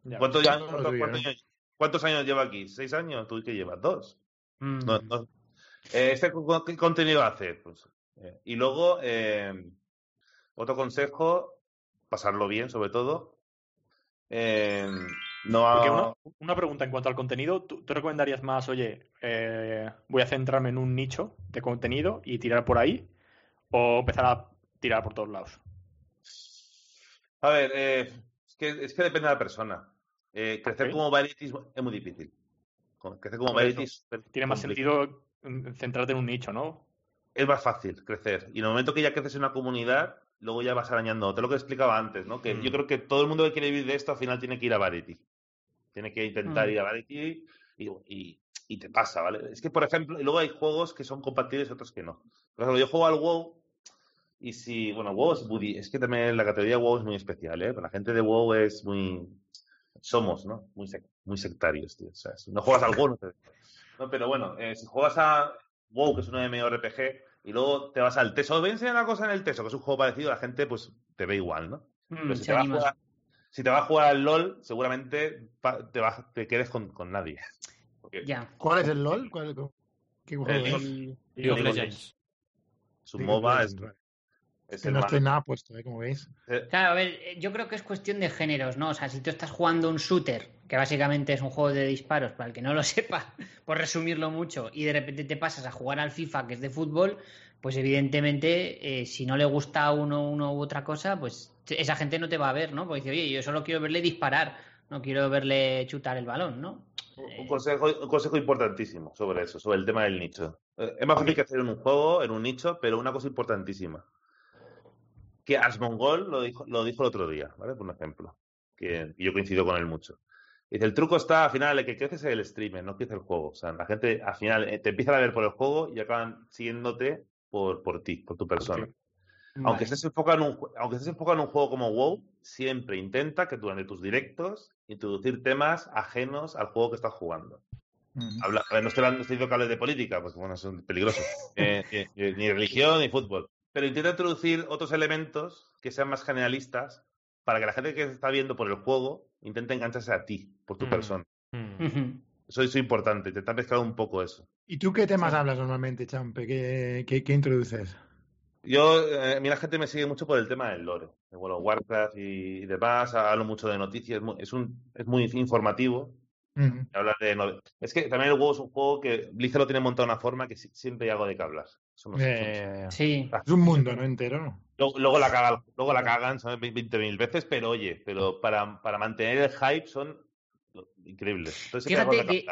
Ya. ¿Cuántos, ya- No lo cuántos- sabía, cuántos ¿eh? años, cuántos años lleva aquí? ¿Seis años? ¿Tú qué llevas? ¿Dos? Mm. No, no. Eh, ¿Este qué contenido hace? Pues, eh, y luego, eh, otro consejo, pasarlo bien, sobre todo. Eh, no una pregunta en cuanto al contenido, ¿tú, tú recomendarías más, oye, eh, voy a centrarme en un nicho de contenido y tirar por ahí? ¿O empezar a tirar por todos lados? A ver, eh, que, es que depende de la persona. Eh, crecer Ok. como Variety es muy difícil. Crecer como Variety es Tiene más complicado. sentido mm, centrarte en un nicho, ¿no? Es más fácil crecer. Y en el momento que ya creces en una comunidad, luego ya vas arañando. Te lo que explicaba antes, ¿no? Que Mm. yo creo que todo el mundo que quiere vivir de esto al final tiene que ir a Variety. Tiene que intentar Mm. ir a Variety y, y- y te pasa, ¿vale? Es que, por ejemplo, y luego hay juegos que son compatibles y otros que no. Por ejemplo, yo juego al WoW y si, bueno, WoW es budi- es que también la categoría WoW es muy especial, ¿eh? La gente de WoW es muy, somos, ¿no? Muy, sec- muy sectarios, tío. O sea, si no juegas al WoW, no te... No, pero bueno, eh, si juegas a WoW, que es un MMORPG, y luego te vas al Teso, os voy a enseñar una cosa en el Teso, que es un juego parecido, la gente pues te ve igual, ¿no? Pero Mm, si, te vas jugar, si te vas a jugar al LOL, seguramente te, vas, te quedes con, con nadie. Porque Ya. ¿Cuál es el LOL? ¿Cuál, ¿Qué juego El. El- su League of MOBA es. Es Que no estoy nada puesto, ¿eh? como veis. eh, Claro, a ver, eh, yo creo que es cuestión de géneros, ¿no? O sea, si tú estás jugando un shooter, que básicamente es un juego de disparos, para el que no lo sepa, por resumirlo mucho, y de repente te pasas a jugar al FIFA, que es de fútbol, pues evidentemente, eh, si no le gusta a uno uno u otra cosa, pues esa gente no te va a ver, ¿no? Porque dice, oye, yo solo quiero verle disparar, no quiero verle chutar el balón, ¿no? Un consejo, un consejo importantísimo sobre eso, sobre el tema del nicho. Es más fácil que hacer en un juego, en un nicho, pero una cosa importantísima. Que Asmongol lo dijo, lo dijo el otro día, ¿vale? Por un ejemplo. Que, y yo coincido con él mucho. Dice, el truco está, al final, el que crece es el streamer, no crece el juego. O sea, la gente, al final, eh, te empiezan a ver por el juego y acaban siguiéndote por, por ti, por tu persona. Aunque Vale. estés, enfocado en un, aunque estés enfocado en un juego como WoW, siempre intenta que durante tus directos introducir temas ajenos al juego que estás jugando. Ujú. Habla- a ver, no estoy, hablando- no estoy diciendo que hables de política, porque bueno, es peligroso. Eh, eh, ni religión ni fútbol. Pero intenta introducir otros elementos que sean más generalistas para que la gente que está viendo por el juego intente engancharse a ti, por tu Mm. persona. Mm. Eso es importante, intentar mezclar un poco eso. ¿Y tú qué temas Sí. hablas normalmente, Champe? ¿Qué, qué, qué introduces? Yo, eh, a mí la gente me sigue mucho por el tema del lore, de World of Warcraft y, y demás. Hablo mucho de noticias, es, un, es muy informativo. Hablar de Es que también el juego es un juego que Blizzard lo tiene montado de una forma que si- siempre hay algo de que hablar. Sé. Eh, Sí. es un mundo, ¿no? Entero, ¿no? Luego, luego la cagan, luego la cagan, ¿sabes? 20.000 veces, pero oye, pero para, para mantener el hype son increíbles. Entonces, Fíjate que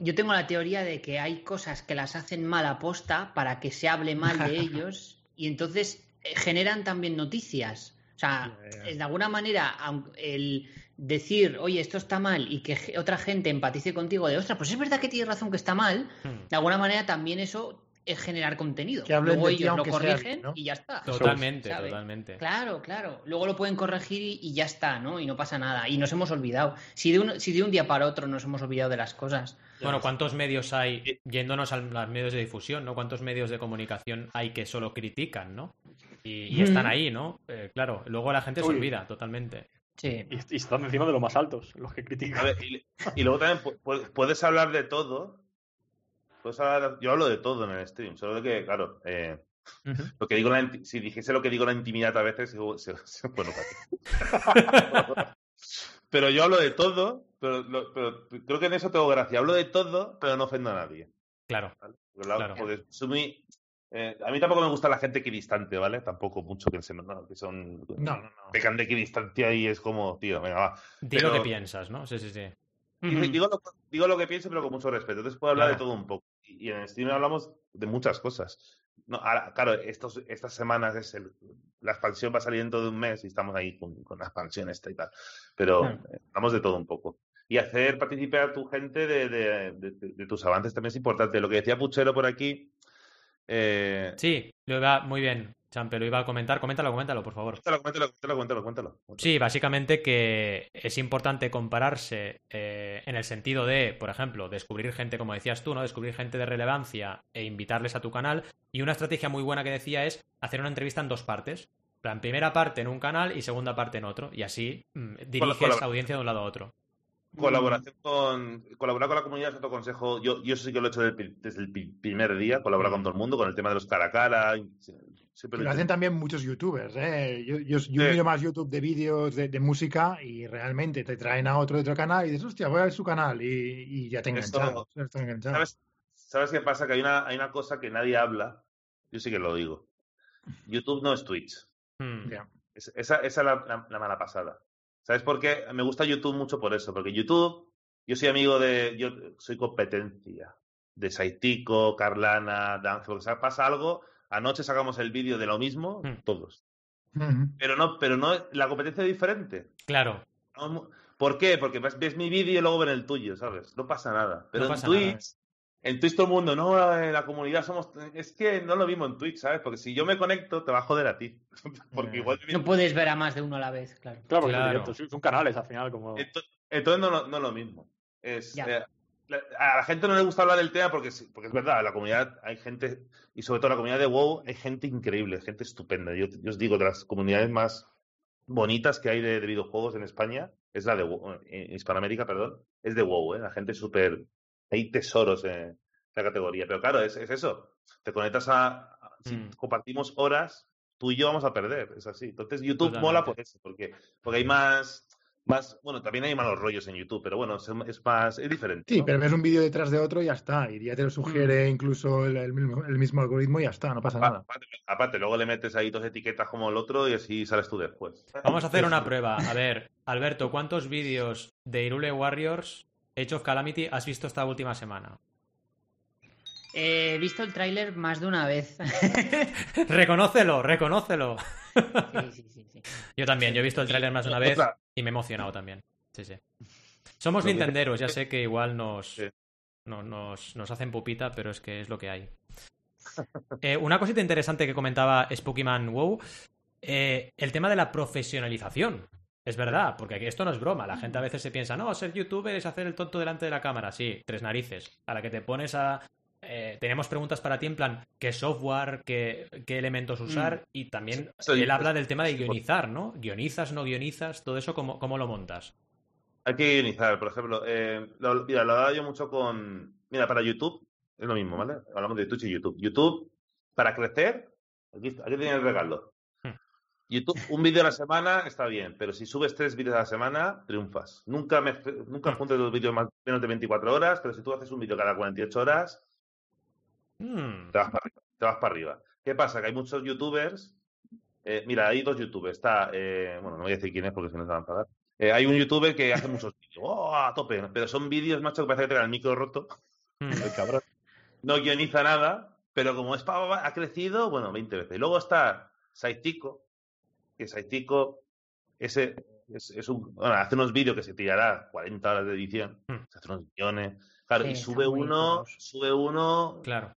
yo tengo la teoría de que hay cosas que las hacen mal aposta para que se hable mal de ellos y entonces eh, generan también noticias. O sea, eh, de alguna manera, el decir, oye, esto está mal y que otra gente empatice contigo de, ostras, pues es verdad que tienes razón que está mal, Mm. de alguna manera también eso es generar contenido. Que hablen Luego ti ellos lo sea corrigen y ya está. Totalmente, totalmente. Claro, claro. Luego lo pueden corregir y, y ya está, ¿no? Y no pasa nada. Y nos hemos olvidado. Si de, un, si de un día para otro nos hemos olvidado de las cosas. Bueno, ¿cuántos medios hay, yéndonos a los medios de difusión, ¿no? ¿Cuántos medios de comunicación hay que solo critican, ¿no? Y, y están ahí, ¿no? Eh, claro, luego la gente se olvida totalmente. Sí. Y, y están encima de los más altos, los que A critican. ver, y, y luego también pu- pu- puedes hablar de todo. Hablar, yo hablo de todo en el stream, solo de que, claro, eh, lo que digo la si dijese lo que digo en la intimidad a veces, se- se- bueno, para pero yo hablo de todo, pero, lo- pero creo que en eso tengo gracia. Hablo de todo, pero no ofendo a nadie. Claro. ¿vale? Porque, la- Claro. porque soy muy- eh, a mí tampoco me gusta la gente equidistante, ¿vale? Tampoco mucho que, se, no, que son... No, no, no. Pecan de equidistancia y es como, tío, venga, va. Di Pero- lo que piensas, ¿no? Sí, sí, sí. Digo, digo lo, digo lo que pienso, pero con mucho respeto. Entonces puedo hablar Claro. de todo un poco. Y, en el stream hablamos de muchas cosas. No, ahora, claro, estos, estas semanas es el- la expansión va a salir dentro de un mes y estamos ahí con, con la expansión esta y tal. Pero Claro. hablamos de todo un poco. Y hacer participar a tu gente de, de- de- de- de tus avances también es importante. Lo que decía Puchero por aquí. Eh, Sí, lo iba muy bien, Champe, lo iba a comentar. Coméntalo, coméntalo, por favor. Cuéntalo, cuéntalo, cuéntalo, cuéntalo, cuéntalo. Sí, básicamente que es importante compararse eh, en el sentido de, por ejemplo, descubrir gente, como decías tú, ¿no? Descubrir gente de relevancia e invitarles a tu canal. Y una estrategia muy buena que decía es hacer una entrevista en dos partes. En primera parte en un canal y segunda parte en otro. Y así mm, diriges colabora- audiencia de un lado a otro. Colaboración con, colaborar con la comunidad es otro consejo. Yo, yo sí que lo he hecho desde el, primer día, colaborar con todo el mundo, con el tema de los cara a cara. y- Siempre lo hacen también muchos youtubers, ¿eh? Yo, yo, yo Sí. miro más YouTube de vídeos de, de música y realmente te traen a otro de otro canal y dices, hostia, voy a ver su canal y, y ya te enganchado. ¿Sabes, ¿Sabes qué pasa? Que hay una, hay una cosa que nadie habla. Yo sí que lo digo. YouTube no es Twitch. Mm. Ya. Es- esa, esa es la, la- la mala pasada. ¿Sabes por qué? Me gusta YouTube mucho por eso, porque YouTube, yo soy amigo de, yo soy competencia de Saitico, Carlana, Dance, porque pasa algo, anoche sacamos el vídeo de lo mismo, Mm. todos. Pero no, pero no, la competencia es diferente. Claro. ¿Por qué? Porque ves, mi vídeo y luego ven el tuyo, ¿sabes? No pasa nada. Pero No en Twitch, nada. En Twitch todo el mundo, no, en la comunidad somos. Es que no lo mismo en Twitch, ¿sabes? Porque si yo me conecto, te va a joder a ti. Porque Eh. igual. No puedes ver a más de uno a la vez, claro. Claro, porque Claro. son canales al final, como. Ento- Entonces no, no, no es lo mismo. Es, eh, a la gente no le gusta hablar del tema porque, sí- porque es verdad, en la comunidad hay gente, y sobre todo en la comunidad de WoW, hay gente increíble, gente estupenda. Yo, yo os digo, de las comunidades más bonitas que hay de, de videojuegos en España, es la de WoW, en Hispanoamérica, perdón, es de WoW, ¿eh? La gente es súper... Hay tesoros en la categoría. Pero claro, es, es eso. Te conectas a... Si Mm. compartimos horas, tú y yo vamos a perder, es así. Entonces YouTube Totalmente. mola por eso, porque, porque hay más... Más, bueno, también hay malos rollos en YouTube, pero bueno, es, más, es diferente. Sí, ¿no? pero ves un vídeo detrás de otro y ya está. Y ya te lo sugiere incluso el, el mismo, el mismo algoritmo y ya está, no pasa Pa- nada. Aparte, aparte, luego le metes ahí dos etiquetas como el otro y así sales tú después. Vamos a hacer una prueba. A ver, Alberto, ¿cuántos vídeos de Irule Warriors, Age of Calamity, has visto esta última semana? He visto el tráiler más de una vez. reconócelo, reconócelo. sí, sí, sí, sí. Yo también, yo he visto el tráiler más de una vez y me he emocionado también. Sí, sí. Somos nintenderos, ya sé que igual nos, no- nos, nos hacen pupita, pero es que es lo que hay. Eh, una cosita interesante que comentaba Spookyman WoW, eh, el tema de la profesionalización. Es verdad, porque esto no es broma. La gente a veces se piensa, no, ser youtuber es hacer el tonto delante de la cámara. Sí, tres narices. A la que te pones a. eh, tenemos preguntas para ti en plan, ¿qué software, qué, qué elementos usar? Y también Sí, él habla del tema de guionizar, ¿no? ¿Guionizas, no guionizas? Todo eso, ¿cómo, cómo lo montas? Hay que guionizar, por ejemplo. Eh, lo, mira, lo hablaba yo mucho con. Mira, para YouTube es lo mismo, ¿vale? Hablamos de Twitch y YouTube. YouTube, para crecer, aquí, aquí tienes el regalo. YouTube, un vídeo a la semana está bien, pero si subes tres vídeos a la semana, triunfas. Nunca, me, nunca Hmm. juntes dos vídeos más menos de 24 horas, pero si tú haces un vídeo cada 48 horas, Hmm, te vas para. Te vas para arriba. ¿Qué pasa? Que hay muchos youtubers. eh, mira, hay dos youtubers. Está, eh, bueno, no voy a decir quién es porque si no se van a enfadar. Eh, hay un youtuber que hace muchos vídeos. ¡Oh, a tope! Pero son vídeos, macho, que parece que tenga el micro roto. hmm. El cabrón. No guioniza nada, pero como es pa- ha crecido, bueno, 20 veces. Luego está Saitico, que Saitico ese es, es un, bueno, hace unos vídeos que se tirará 40 horas de edición, Hmm. se hace unos guiones. Claro, Sí, y sube uno, curioso. sube uno Claro.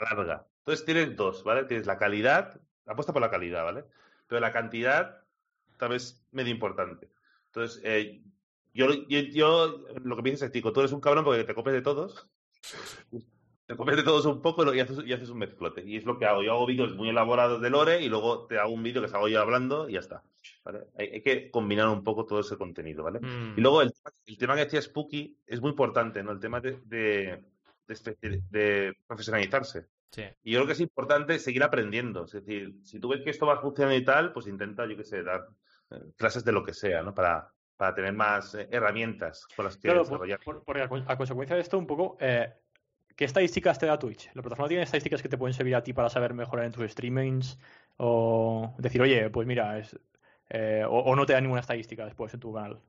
larga. Entonces tienes dos, ¿vale? Tienes la calidad, apuesta por la calidad, ¿vale? Pero la cantidad también es medio importante. Entonces, eh, yo, yo, yo- lo que me dices es, Tico, tú eres un cabrón porque te copias de todos. Te copias de todos un poco y haces, y haces un mezclote. Y es lo que hago. Yo hago vídeos muy elaborados de Lore y luego te hago un vídeo que salgo yo hablando y ya está. ¿vale? Hay, hay que combinar un poco todo ese contenido, ¿vale? Hmm. Y luego el, el tema que decía Spooky es muy importante, ¿no? El tema de, de, de espe- de profesionalizarse. Sí. Y yo creo que es importante seguir aprendiendo. Es decir, si tú ves que esto va funcionando y tal, pues intenta, yo qué sé, dar eh, clases de lo que sea, ¿no? Para, para tener más eh, herramientas con las que Claro, desarrollar. por- a consecuencia de esto, un poco, eh, ¿qué estadísticas te da Twitch? ¿La plataforma tiene estadísticas que te pueden servir a ti para saber mejorar en tus streamings? O decir, oye, pues mira, es, eh, o, o no te da ninguna estadística después en tu canal.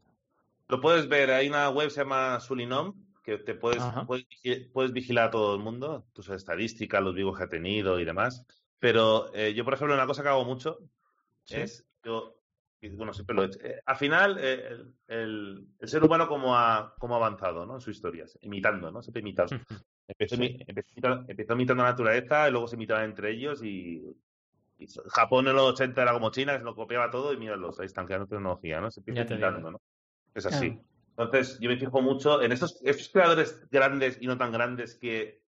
Lo puedes ver, hay una web que se llama Sulinom, que te puedes, puedes, puedes vigilar a todo el mundo, tus estadísticas, los vivos que ha tenido y demás. Pero eh, yo, por ejemplo, una cosa que hago mucho Sí. es, yo, bueno, siempre lo he hecho. eh, al final, el, el- el ser humano como ha, como ha avanzado, ¿no? En sus historias, imitando, ¿no? Siempre imitando. Empezó, Sí. empezó empezó imitando la naturaleza y luego se imitaban entre ellos y, y Japón en los 80 era como China, que se lo copiaba todo y míralos, ahí están creando tecnología, ¿no? Se empieza imitando. ¿no? Es así. Claro. Entonces, yo me fijo mucho en estos, estos creadores grandes y no tan grandes que,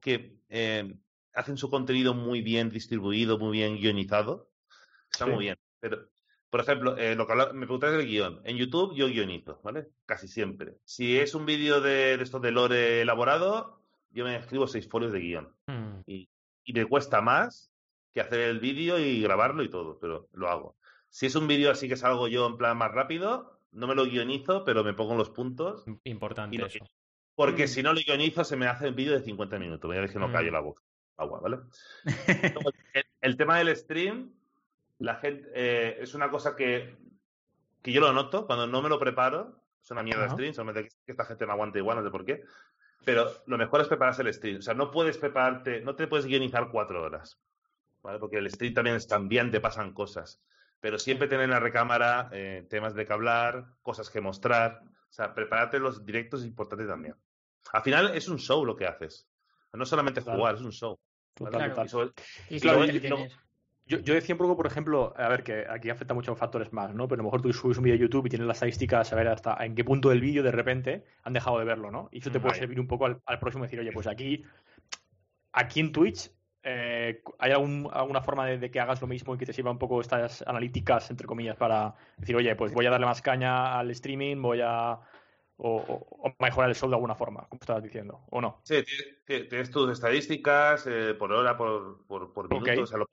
que eh, hacen su contenido muy bien distribuido, muy bien guionizado. Está Sí. muy bien. Pero, por ejemplo, eh, lo que me preguntáis del guion. En YouTube yo guionizo, ¿vale? Casi siempre. Si es un vídeo de, de estos de lore elaborado, yo me escribo seis folios de guion. Hmm. Y, y me cuesta más que hacer el vídeo y grabarlo y todo, pero lo hago. Si es un vídeo así que salgo yo en plan más rápido, no me lo guionizo, pero me pongo los puntos. Importante Y lo- eso. Porque Mm. si no lo guionizo, se me hace un vídeo de 50 minutos. Voy a que no Mm. callo la boca. Agua, ¿vale? El, el tema del stream, la gente, eh, es una cosa que que yo lo noto cuando no me lo preparo. Es una mierda Ajá. stream, solamente que esta gente no aguanta igual, no sé por qué. Pero lo mejor es prepararse el stream. O sea, no puedes prepararte, no te puedes guionizar cuatro horas. ¿Vale? Porque el stream también es cambiante, pasan cosas. Pero siempre tener en la recámara eh, temas de que hablar, cosas que mostrar. O sea, prepararte los directos es importante también. Al final es un show lo que haces. No solamente Claro. jugar, es un show. Yo, yo decía un poco, por ejemplo, a ver, que aquí afecta muchos factores más, ¿no? Pero a lo mejor tú subes un vídeo a YouTube y tienes las estadísticas, a ver hasta en qué punto del vídeo de repente han dejado de verlo, ¿no? Y eso te puede servir un poco al, al próximo y decir, oye, pues aquí, aquí en Twitch, eh, ¿hay algún- alguna forma de, de que hagas lo mismo y que te sirva un poco estas analíticas, entre comillas, para decir, oye, pues voy a darle más caña al streaming, voy a. O, o- o mejorar el show de alguna forma, como estabas diciendo, ¿o no? Sí, tienes- tienes, tus estadísticas eh, por hora, por, por, por minuto. Ok. O sea, lo,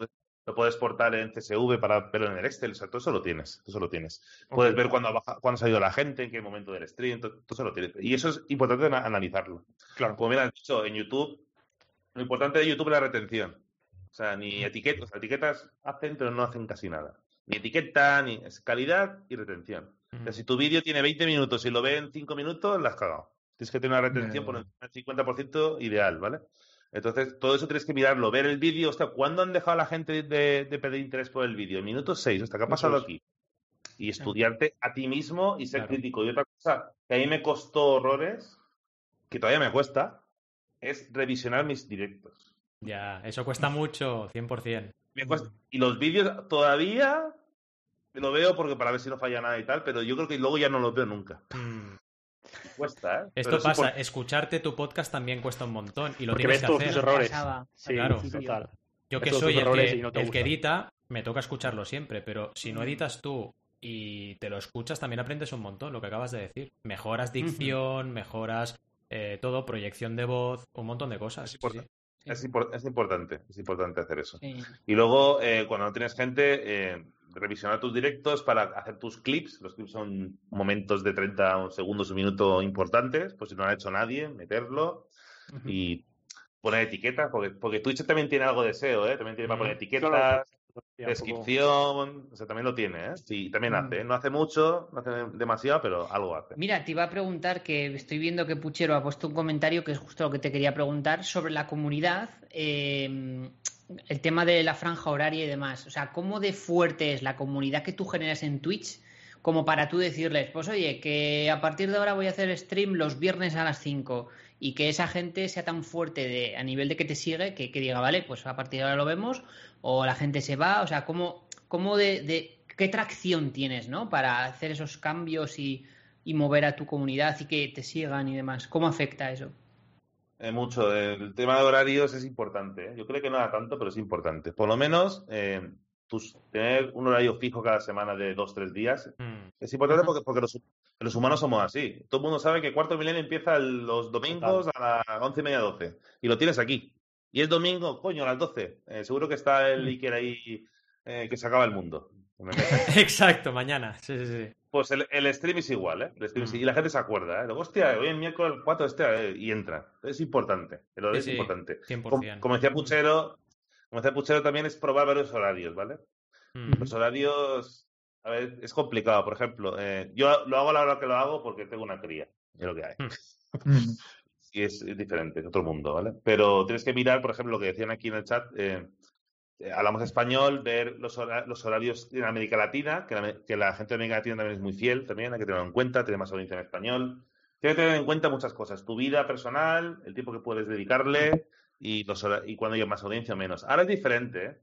lo puedes portar en CSV para verlo en el Excel. O sea, todo eso lo tienes. Todo eso lo tienes. Puedes ver cuándo ha, baja- cuándo ha salido la gente, en qué momento del stream. Todo, todo eso lo tienes. Y eso es importante ana- analizarlo. Claro. Como bien has dicho, en YouTube, lo importante de YouTube es la retención. O sea, ni etiquetas, o sea, etiquetas hacen, pero no hacen casi nada. Ni etiqueta, ni es calidad y retención. O sea, si tu vídeo tiene 20 minutos y lo ven 5 minutos, la has cagado. Tienes que tener una retención por del 50% ideal, ¿vale? Entonces, todo eso tienes que mirarlo, ver el vídeo. Hostia, ¿cuándo han dejado a la gente de, de pedir interés por el vídeo? Minuto 6, hasta ¿qué ha pasado aquí? Y estudiarte a ti mismo y ser Claro. crítico. Y otra cosa que a mí me costó horrores, que todavía me cuesta, es revisionar mis directos. Ya, eso cuesta mucho, 100%. Me cuesta- Y los vídeos todavía lo veo porque para ver si no falla nada y tal, pero yo creo que luego ya no los veo nunca. Mm. Cuesta, ¿eh? Esto Pero sí pasa, por- escucharte tu podcast también cuesta un montón y lo Porque tienes ves que todos hacer. tus errores. Sí, Claro. total. Yo que soy el que, y no te el que edita, me toca escucharlo siempre, pero si no editas tú y te lo escuchas, también aprendes un montón, lo que acabas de decir. Mejoras dicción, mejoras eh, todo, proyección de voz, un montón de cosas. Sí, Es, impor- es importante, es importante hacer eso. Sí. Y luego, eh, cuando no tienes gente, eh, revisionar tus directos para hacer tus clips. Los clips son momentos de 30 segundos, un minuto importantes, pues si no lo ha hecho nadie, meterlo y poner etiquetas, porque, porque Twitch también tiene algo de SEO, ¿eh? También tiene para poner etiquetas, Poco- descripción, o sea, también lo tiene, ¿eh? Sí, también Mm. hace, ¿eh? No hace mucho, no hace demasiado, pero algo hace. Mira, te iba a preguntar que estoy viendo que Puchero ha puesto un comentario que es justo lo que te quería preguntar sobre la comunidad, eh, el tema de la franja horaria y demás. O sea, ¿cómo de fuerte es la comunidad que tú generas en Twitch como para tú decirles, pues oye, que a partir de ahora voy a hacer stream los viernes a las 5 y que esa gente sea tan fuerte a nivel de que te sigue que, diga, vale, pues a partir de ahora lo vemos o la gente se va, o sea, ¿cómo, cómo de, de qué tracción tienes, ¿no? Para hacer esos cambios y, y mover a tu comunidad y que te sigan y demás. ¿Cómo afecta eso? Eh, mucho. El tema de horarios es importante. ¿eh? Yo creo que no da tanto, pero es importante. Por lo menos eh, tus- tener un horario fijo cada semana de dos, tres días Mm. es importante porque, porque los, los humanos somos así. Todo el mundo sabe que Cuarto Milenio empieza el- los domingos a las once y media, doce. Y lo tienes aquí. Y el domingo, coño, a las doce. Eh, seguro que está el Iker ahí eh, que se acaba el mundo. Exacto, mañana. Sí, sí, sí. Pues el, el stream es igual, ¿eh? El stream es- Mm. Y la gente se acuerda, ¿eh? Luego, hostia, hoy es miércoles 4, este, eh, y entra. Es importante. El horario Sí, es importante. 100%. Como, como decía Puchero, como decía Puchero también es probar varios horarios, ¿vale? Mm. Los horarios, a ver, es complicado. Por ejemplo, eh, yo lo hago a la hora que lo hago porque tengo una cría. Es lo que hay. Mm. Y es, es diferente, es otro mundo, ¿vale? Pero tienes que mirar, por ejemplo, lo que decían aquí en el chat. eh, eh, hablamos español, ver los, hora- los horarios en América Latina, que la, que la gente de América Latina también es muy fiel, también hay que tenerlo en cuenta, tiene más audiencia en español. Tienes que tener en cuenta muchas cosas, tu vida personal, el tiempo que puedes dedicarle y, los y cuando hay más audiencia menos. Ahora es diferente, ¿eh?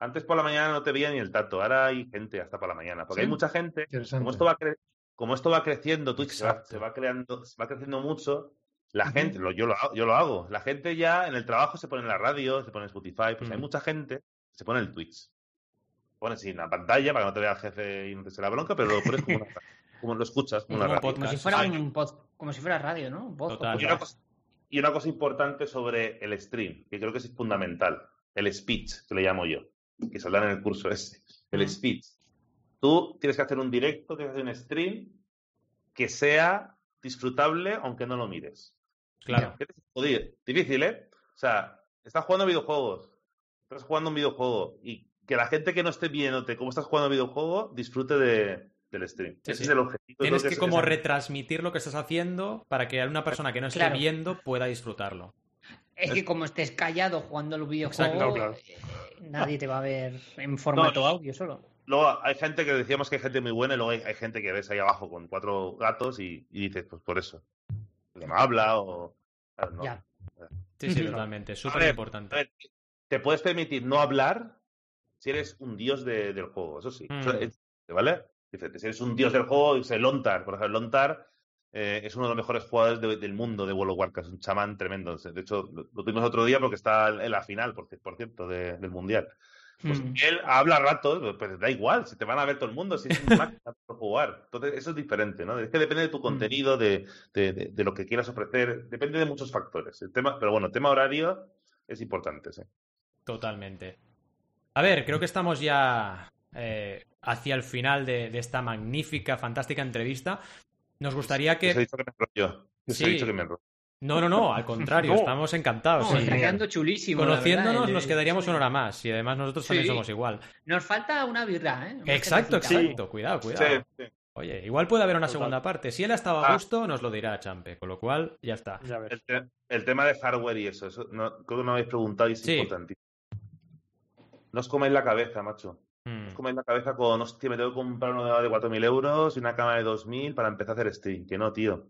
Antes por la mañana no te veía ni el tato, ahora hay gente hasta por la mañana, porque Sí. hay mucha gente, como esto va, cre- como esto va creciendo, Twitch se va, Exacto. se va creando, se va creciendo mucho, la gente, lo- yo, lo, hago- yo lo hago, la gente ya en el trabajo se pone en la radio, se pone en Spotify, pues hay Mm. mucha gente que se pone en el Twitch. Pone así en la pantalla para que no te vea el jefe y no te se la bronca, pero lo pones como, una- como lo escuchas, como Como una un radio. Como si Podcast. fuera un pod- como si fuera radio, ¿no? Voz, Total. Y una, cosa, importante sobre el stream, que creo que es fundamental, el speech, que le llamo yo, que saldrá en el curso ese, el speech. Tú tienes que hacer un directo, tienes que hacer un stream que sea disfrutable aunque no lo mires. Claro. ¿Qué te- Joder, difícil, ¿eh? O sea, estás jugando videojuegos, estás jugando un videojuego y que la gente que no esté viéndote cómo estás jugando videojuego disfrute de, del stream. Sí, Ese sí. es el objetivo. Tienes que es- como es- retransmitir lo que estás haciendo para que una persona que no esté Claro. viendo pueda disfrutarlo. Es que como estés callado jugando al videojuego, Exacto, claro. eh, nadie te va a ver en formato No, audio solo. Luego hay gente que decíamos que hay gente muy buena y luego hay, hay gente que ves ahí abajo con cuatro gatos y, y dices, pues por eso. Que no habla o. claro, no. Ya. Sí, sí, totalmente. Súper importante. a ver, te puedes permitir no hablar si eres un dios de- del juego, eso sí. Mm. ¿Vale? Dice, Si eres un dios del juego, dice Lontar, por ejemplo, Lontar eh, es uno de los mejores jugadores de- del mundo de World of Warcraft, es un chamán tremendo. De hecho, lo, lo tuvimos otro día porque está en la final, por, por cierto, de- del Mundial. Pues Mm. él habla rato, pues da igual, si te van a ver todo el mundo, si es un máquina por jugar. Entonces, eso es diferente, ¿no? Es que depende de tu contenido, de, de- de- de lo que quieras ofrecer, depende de muchos factores. El tema, pero bueno, el tema horario es importante, sí. Totalmente. A ver, creo que estamos ya eh, hacia el final de, de esta magnífica, fantástica entrevista. Nos gustaría Os he que... dicho que me enrollo. Os Sí. he dicho que me enrollo. No, no, no, al contrario, No. estamos encantados. No, sí. está quedando chulísimo. Conociéndonos verdad, nos quedaríamos una hora más y además nosotros también Sí. somos igual. Nos falta una birra, ¿eh? Exacto, exacto. Cuidado, cuidado. Sí, sí. Oye, igual puede haber una Total. segunda parte. Si él ha estado a Ah. gusto, nos lo dirá Champe, con lo cual ya está. Ya. El, te- el tema de hardware y eso, eso no, creo que no habéis preguntado y es Sí. importantísimo. No os comáis la cabeza, macho. No Mm. os comáis la cabeza con, hostia, me tengo que comprar una de 4.000 euros y una cámara de 2.000 para empezar a hacer stream. Que no, tío.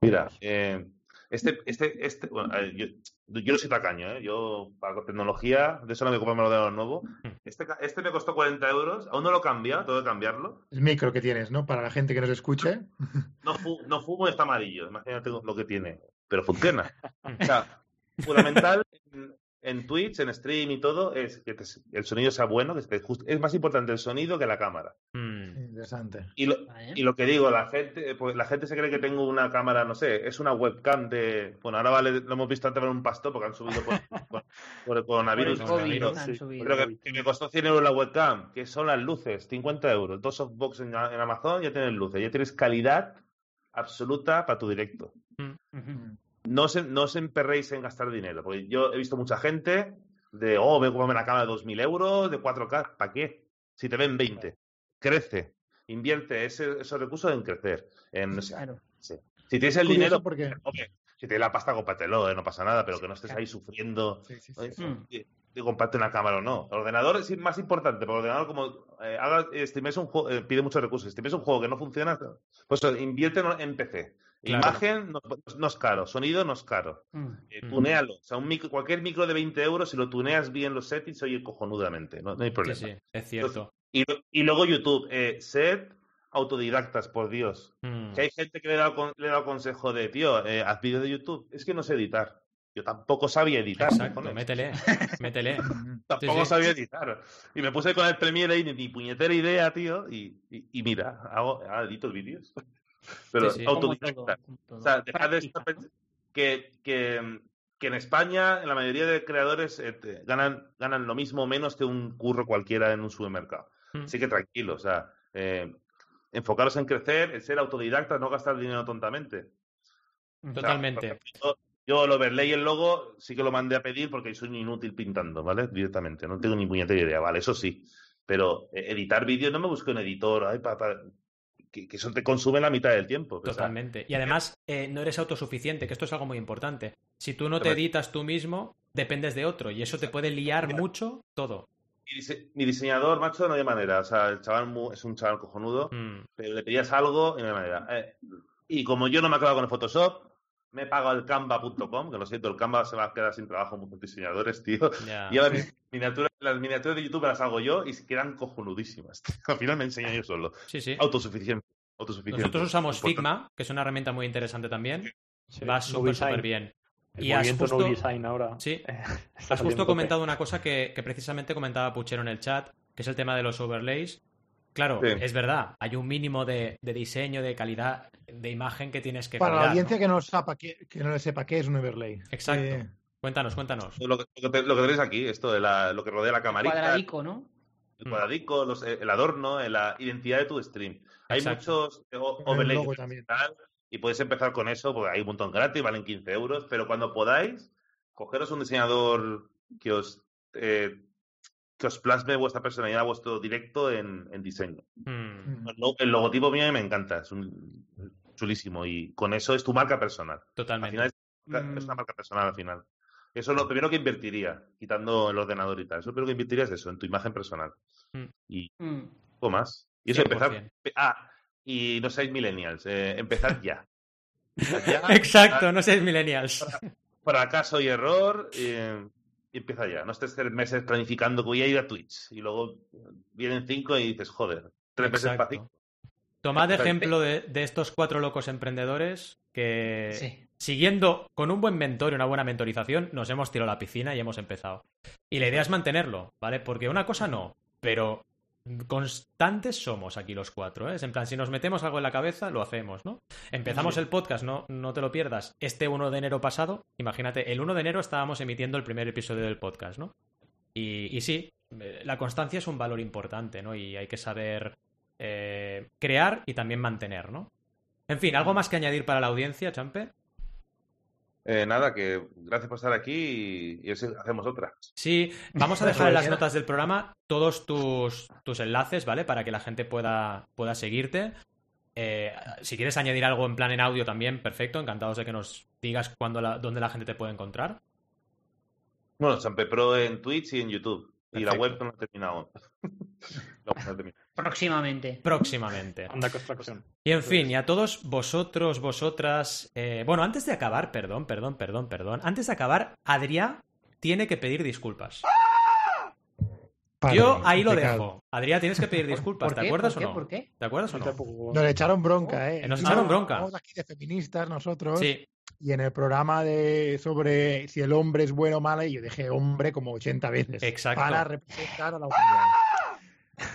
Mira, eh, este, este, este, bueno, ver, yo, yo no soy tacaño, ¿eh? Yo, para tecnología, de eso no me compro un ordenador nuevo. Este, ca- este me costó 40 euros, aún no lo he cambiado, tengo que cambiarlo. El micro que tienes, ¿no? Para la gente que nos escuche. No, fu- no fumo y está amarillo, imagínate lo que tiene. Pero funciona. O sea, fundamental en, Twitch, en stream y todo, es que te- el sonido sea bueno, que esté just- es más importante el sonido que la cámara. Mm. Interesante. Y lo, Vale. y lo que digo, la gente, pues la gente se cree que tengo una cámara, no sé, es una webcam de. Bueno, ahora vale, lo hemos visto antes en un pastor porque han subido por, por- por el coronavirus. Por el COVID, pero- han sí. subido. Creo que, que me costó 100 euros la webcam, que son las luces, 50 euros. Dos softbox en, en Amazon, ya tienes luces, ya tienes calidad absoluta para tu directo. Ujú. No os, no os emperréis en gastar dinero, porque yo he visto mucha gente de, oh, me comprarme una cámara de 2.000 euros, de 4K, ¿para qué? Si te ven 20, crece, invierte ese- esos recursos en crecer. En, o sea, Claro. si tienes el Curioso dinero, porque... si tienes la pasta, cómpratelo, eh, no pasa nada, pero que no estés ahí sufriendo Sí, sí, sí. Mm. comprarte una cámara o no. El ordenador es más importante, porque el ordenador, como eh, haga, estimes un juego, eh, pide muchos recursos. Estimes un juego que no funciona, pues invierte en- en PC. Claro. Imagen no, no es caro, sonido no es caro. Mm. Eh, Mm. tunealo. O sea, un micro, cualquier micro de 20 euros, si lo tuneas bien los settings, oye cojonudamente. No, no hay Sí, problema. sí, es cierto. Y, y luego YouTube. Eh, sed autodidactas, por Dios. Mm. Que hay gente que le he dado, le he dado consejo de, tío, eh, haz vídeos de YouTube. Es que no sé editar. Yo tampoco sabía editar. Exacto, cojones. métele, métele. Tampoco Sí, sí. sabía editar. Y me puse con el Premiere ahí, ni, puñetera idea, tío. Y, y, y mira, hago, edito vídeos. Pero Sí, sí. Como todo, autodidacta. O sea, dejad de estar que, que, que en España, en la mayoría de creadores, eh, te- ganan, ganan lo mismo o menos que un curro cualquiera en un supermercado. Mm. Así que tranquilo, o sea, eh, enfocaros en crecer, en ser autodidacta, no gastar dinero tontamente. ¿no? O sea, Totalmente. ejemplo, Yo, el overlay y el logo sí que lo mandé a pedir porque soy un inútil pintando, ¿vale? Directamente, no tengo ni puñetera idea, ¿vale? Eso sí. Pero eh, editar vídeos no me busco un editor, ay, pa- pa- que, que eso te consume la mitad del tiempo. o sea, Totalmente. Y además, eh, no eres autosuficiente, que esto es algo muy importante. Si tú no te editas tú mismo, dependes de otro. Y eso te puede liar mucho todo. mi, dise- mi diseñador, macho, no hay manera. O sea, el chaval es un chaval cojonudo, Mm. pero le pedías algo y no hay manera. Eh, y como yo no me acabo con el Photoshop, me he pagado el canva.com, que lo siento, el Canva se va a quedar sin trabajo muchos diseñadores, tío. Y ahora mis miniaturas, las miniaturas de YouTube las hago yo y se quedan cojonudísimas. tío. Al final me enseño yo solo. Sí, sí. Autosuficiente. autosuficiente. Nosotros usamos Importante. Figma, que es una herramienta muy interesante también. Sí, Va súper, súper bien. El Y has movimiento justo- no design ahora. Sí. Has justo comentado una cosa que, que precisamente comentaba Puchero en el chat, que es el tema de los overlays. Claro, Sí. es verdad, hay un mínimo de, de diseño, de calidad de imagen que tienes que Para la audiencia ¿no? que no, sepa qué, que no sepa qué es un overlay. Exacto. Eh, Cuéntanos, cuéntanos. Lo que, lo tenéis aquí, esto de la, lo que rodea la camarita, Cuadradico, ¿no? el cuadradico, los- eh, el adorno, eh, la identidad de tu stream. Hay Exacto. muchos el overlays y podéis empezar con eso, porque hay un montón gratis, valen 15 euros, pero cuando podáis, cogeros un diseñador que os, eh, que os plasme vuestra personalidad, vuestro directo en, en diseño. Mm, El, lo- el logotipo mío me encanta, es un, chulísimo y con eso es tu marca personal. Al totalmente. final es, es una marca personal al final. Eso es lo primero que invertiría, quitando el ordenador y tal. Eso lo primero que invertiría es eso, en tu imagen personal. Mm. Y Mm. poco más. Y eso, 100%. empezar. Ah, y no seáis millennials, eh, empezad ya. Exacto, no seáis millennials. fracaso y error, eh, empieza ya. No estés tres meses planificando que voy a ir a Twitch y luego vienen cinco y dices, joder, tres meses para cinco. Tomad ejemplo de, de estos cuatro locos emprendedores que, Sí. siguiendo con un buen mentor y una buena mentorización, nos hemos tirado a la piscina y hemos empezado. Y la idea es mantenerlo, ¿vale? Porque una cosa no, pero constantes somos aquí los cuatro, ¿eh? Es en plan, si nos metemos algo en la cabeza, lo hacemos, ¿no? Empezamos Sí. el podcast, no, no te lo pierdas, este 1 de enero pasado, imagínate, el 1 de enero estábamos emitiendo el primer episodio del podcast, ¿no? Y, y sí, eh, la constancia es un valor importante, ¿no? Y hay que saber eh, crear y también mantener, ¿no? En fin, ¿algo más que añadir para la audiencia, Champe? Eh, nada, que gracias por estar aquí y, hacemos otra. Sí, vamos a Pues dejar en las notas del programa todos tus, tus enlaces, ¿vale? Para que la gente pueda, pueda seguirte. Eh, si quieres añadir algo en plan en audio también, perfecto. Encantados de que nos digas cuándo la, dónde la gente te puede encontrar. Bueno, Champe Pro en Twitch y en YouTube. Y la web no la he terminado. No, no terminado. Próximamente. Próximamente. Anda, ocasión. Y en fin, y a todos vosotros, vosotras. eh, bueno, antes de acabar, perdón, perdón, perdón, perdón. Antes de acabar, Adrián tiene que pedir disculpas. Padre, Yo ahí lo dejo. Adrián, tienes que pedir disculpas. ¿Por ¿Te qué? acuerdas ¿Por o qué? no? ¿Por qué? ¿Te acuerdas o no? Nos echaron bronca, ¿eh? Nos echaron bronca. Estamos aquí de feministas nosotros. Sí, Y en el programa de sobre si el hombre es bueno o malo, y yo dije hombre como 80 veces. Exacto. Para representar a la humanidad.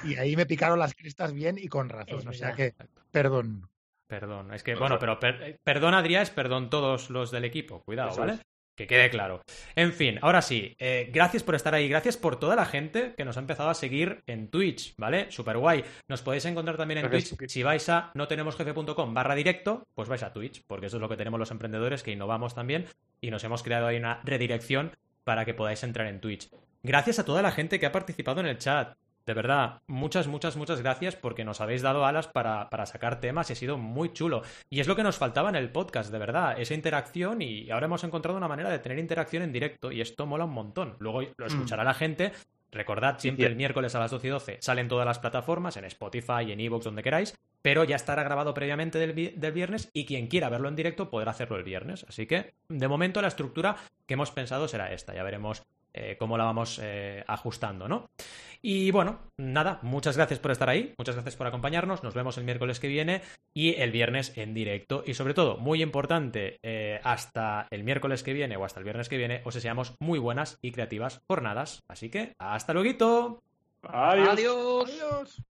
Y ahí me picaron las cristas bien y con razón. Es o sea verdad. que, perdón. perdón. Es que, bueno, pero per- eh, perdón, Adrián, es perdón todos los del equipo. Cuidado, Eso ¿vale? es. Que quede claro. En fin, ahora sí, eh, gracias por estar ahí, gracias por toda la gente que nos ha empezado a seguir en Twitch, ¿vale? Super guay. Nos podéis encontrar también en Twitch. Twitch. Si vais a no tenemos jefe.com barra directo, pues vais a Twitch, porque eso es lo que tenemos los emprendedores, que innovamos también y nos hemos creado ahí una redirección para que podáis entrar en Twitch. Gracias a toda la gente que ha participado en el chat. De verdad, muchas, muchas, muchas gracias porque nos habéis dado alas para, para sacar temas y ha sido muy chulo. Y es lo que nos faltaba en el podcast, de verdad, esa interacción y ahora hemos encontrado una manera de tener interacción en directo y esto mola un montón. Luego lo escuchará la gente. Recordad, siempre el miércoles a las 12 y 12 salen todas las plataformas, en Spotify, en Evox, donde queráis, pero ya estará grabado previamente del, vi- del viernes y quien quiera verlo en directo podrá hacerlo el viernes. Así que, de momento, la estructura que hemos pensado será esta. Ya veremos eh, cómo la vamos eh, ajustando, ¿no? Y bueno, nada, muchas gracias por estar ahí, muchas gracias por acompañarnos, nos vemos el miércoles que viene y el viernes en directo. Y sobre todo, muy importante, eh, hasta el miércoles que viene o hasta el viernes que viene os deseamos muy buenas y creativas jornadas. Así que, hasta luego. Adiós. Adiós. Adiós.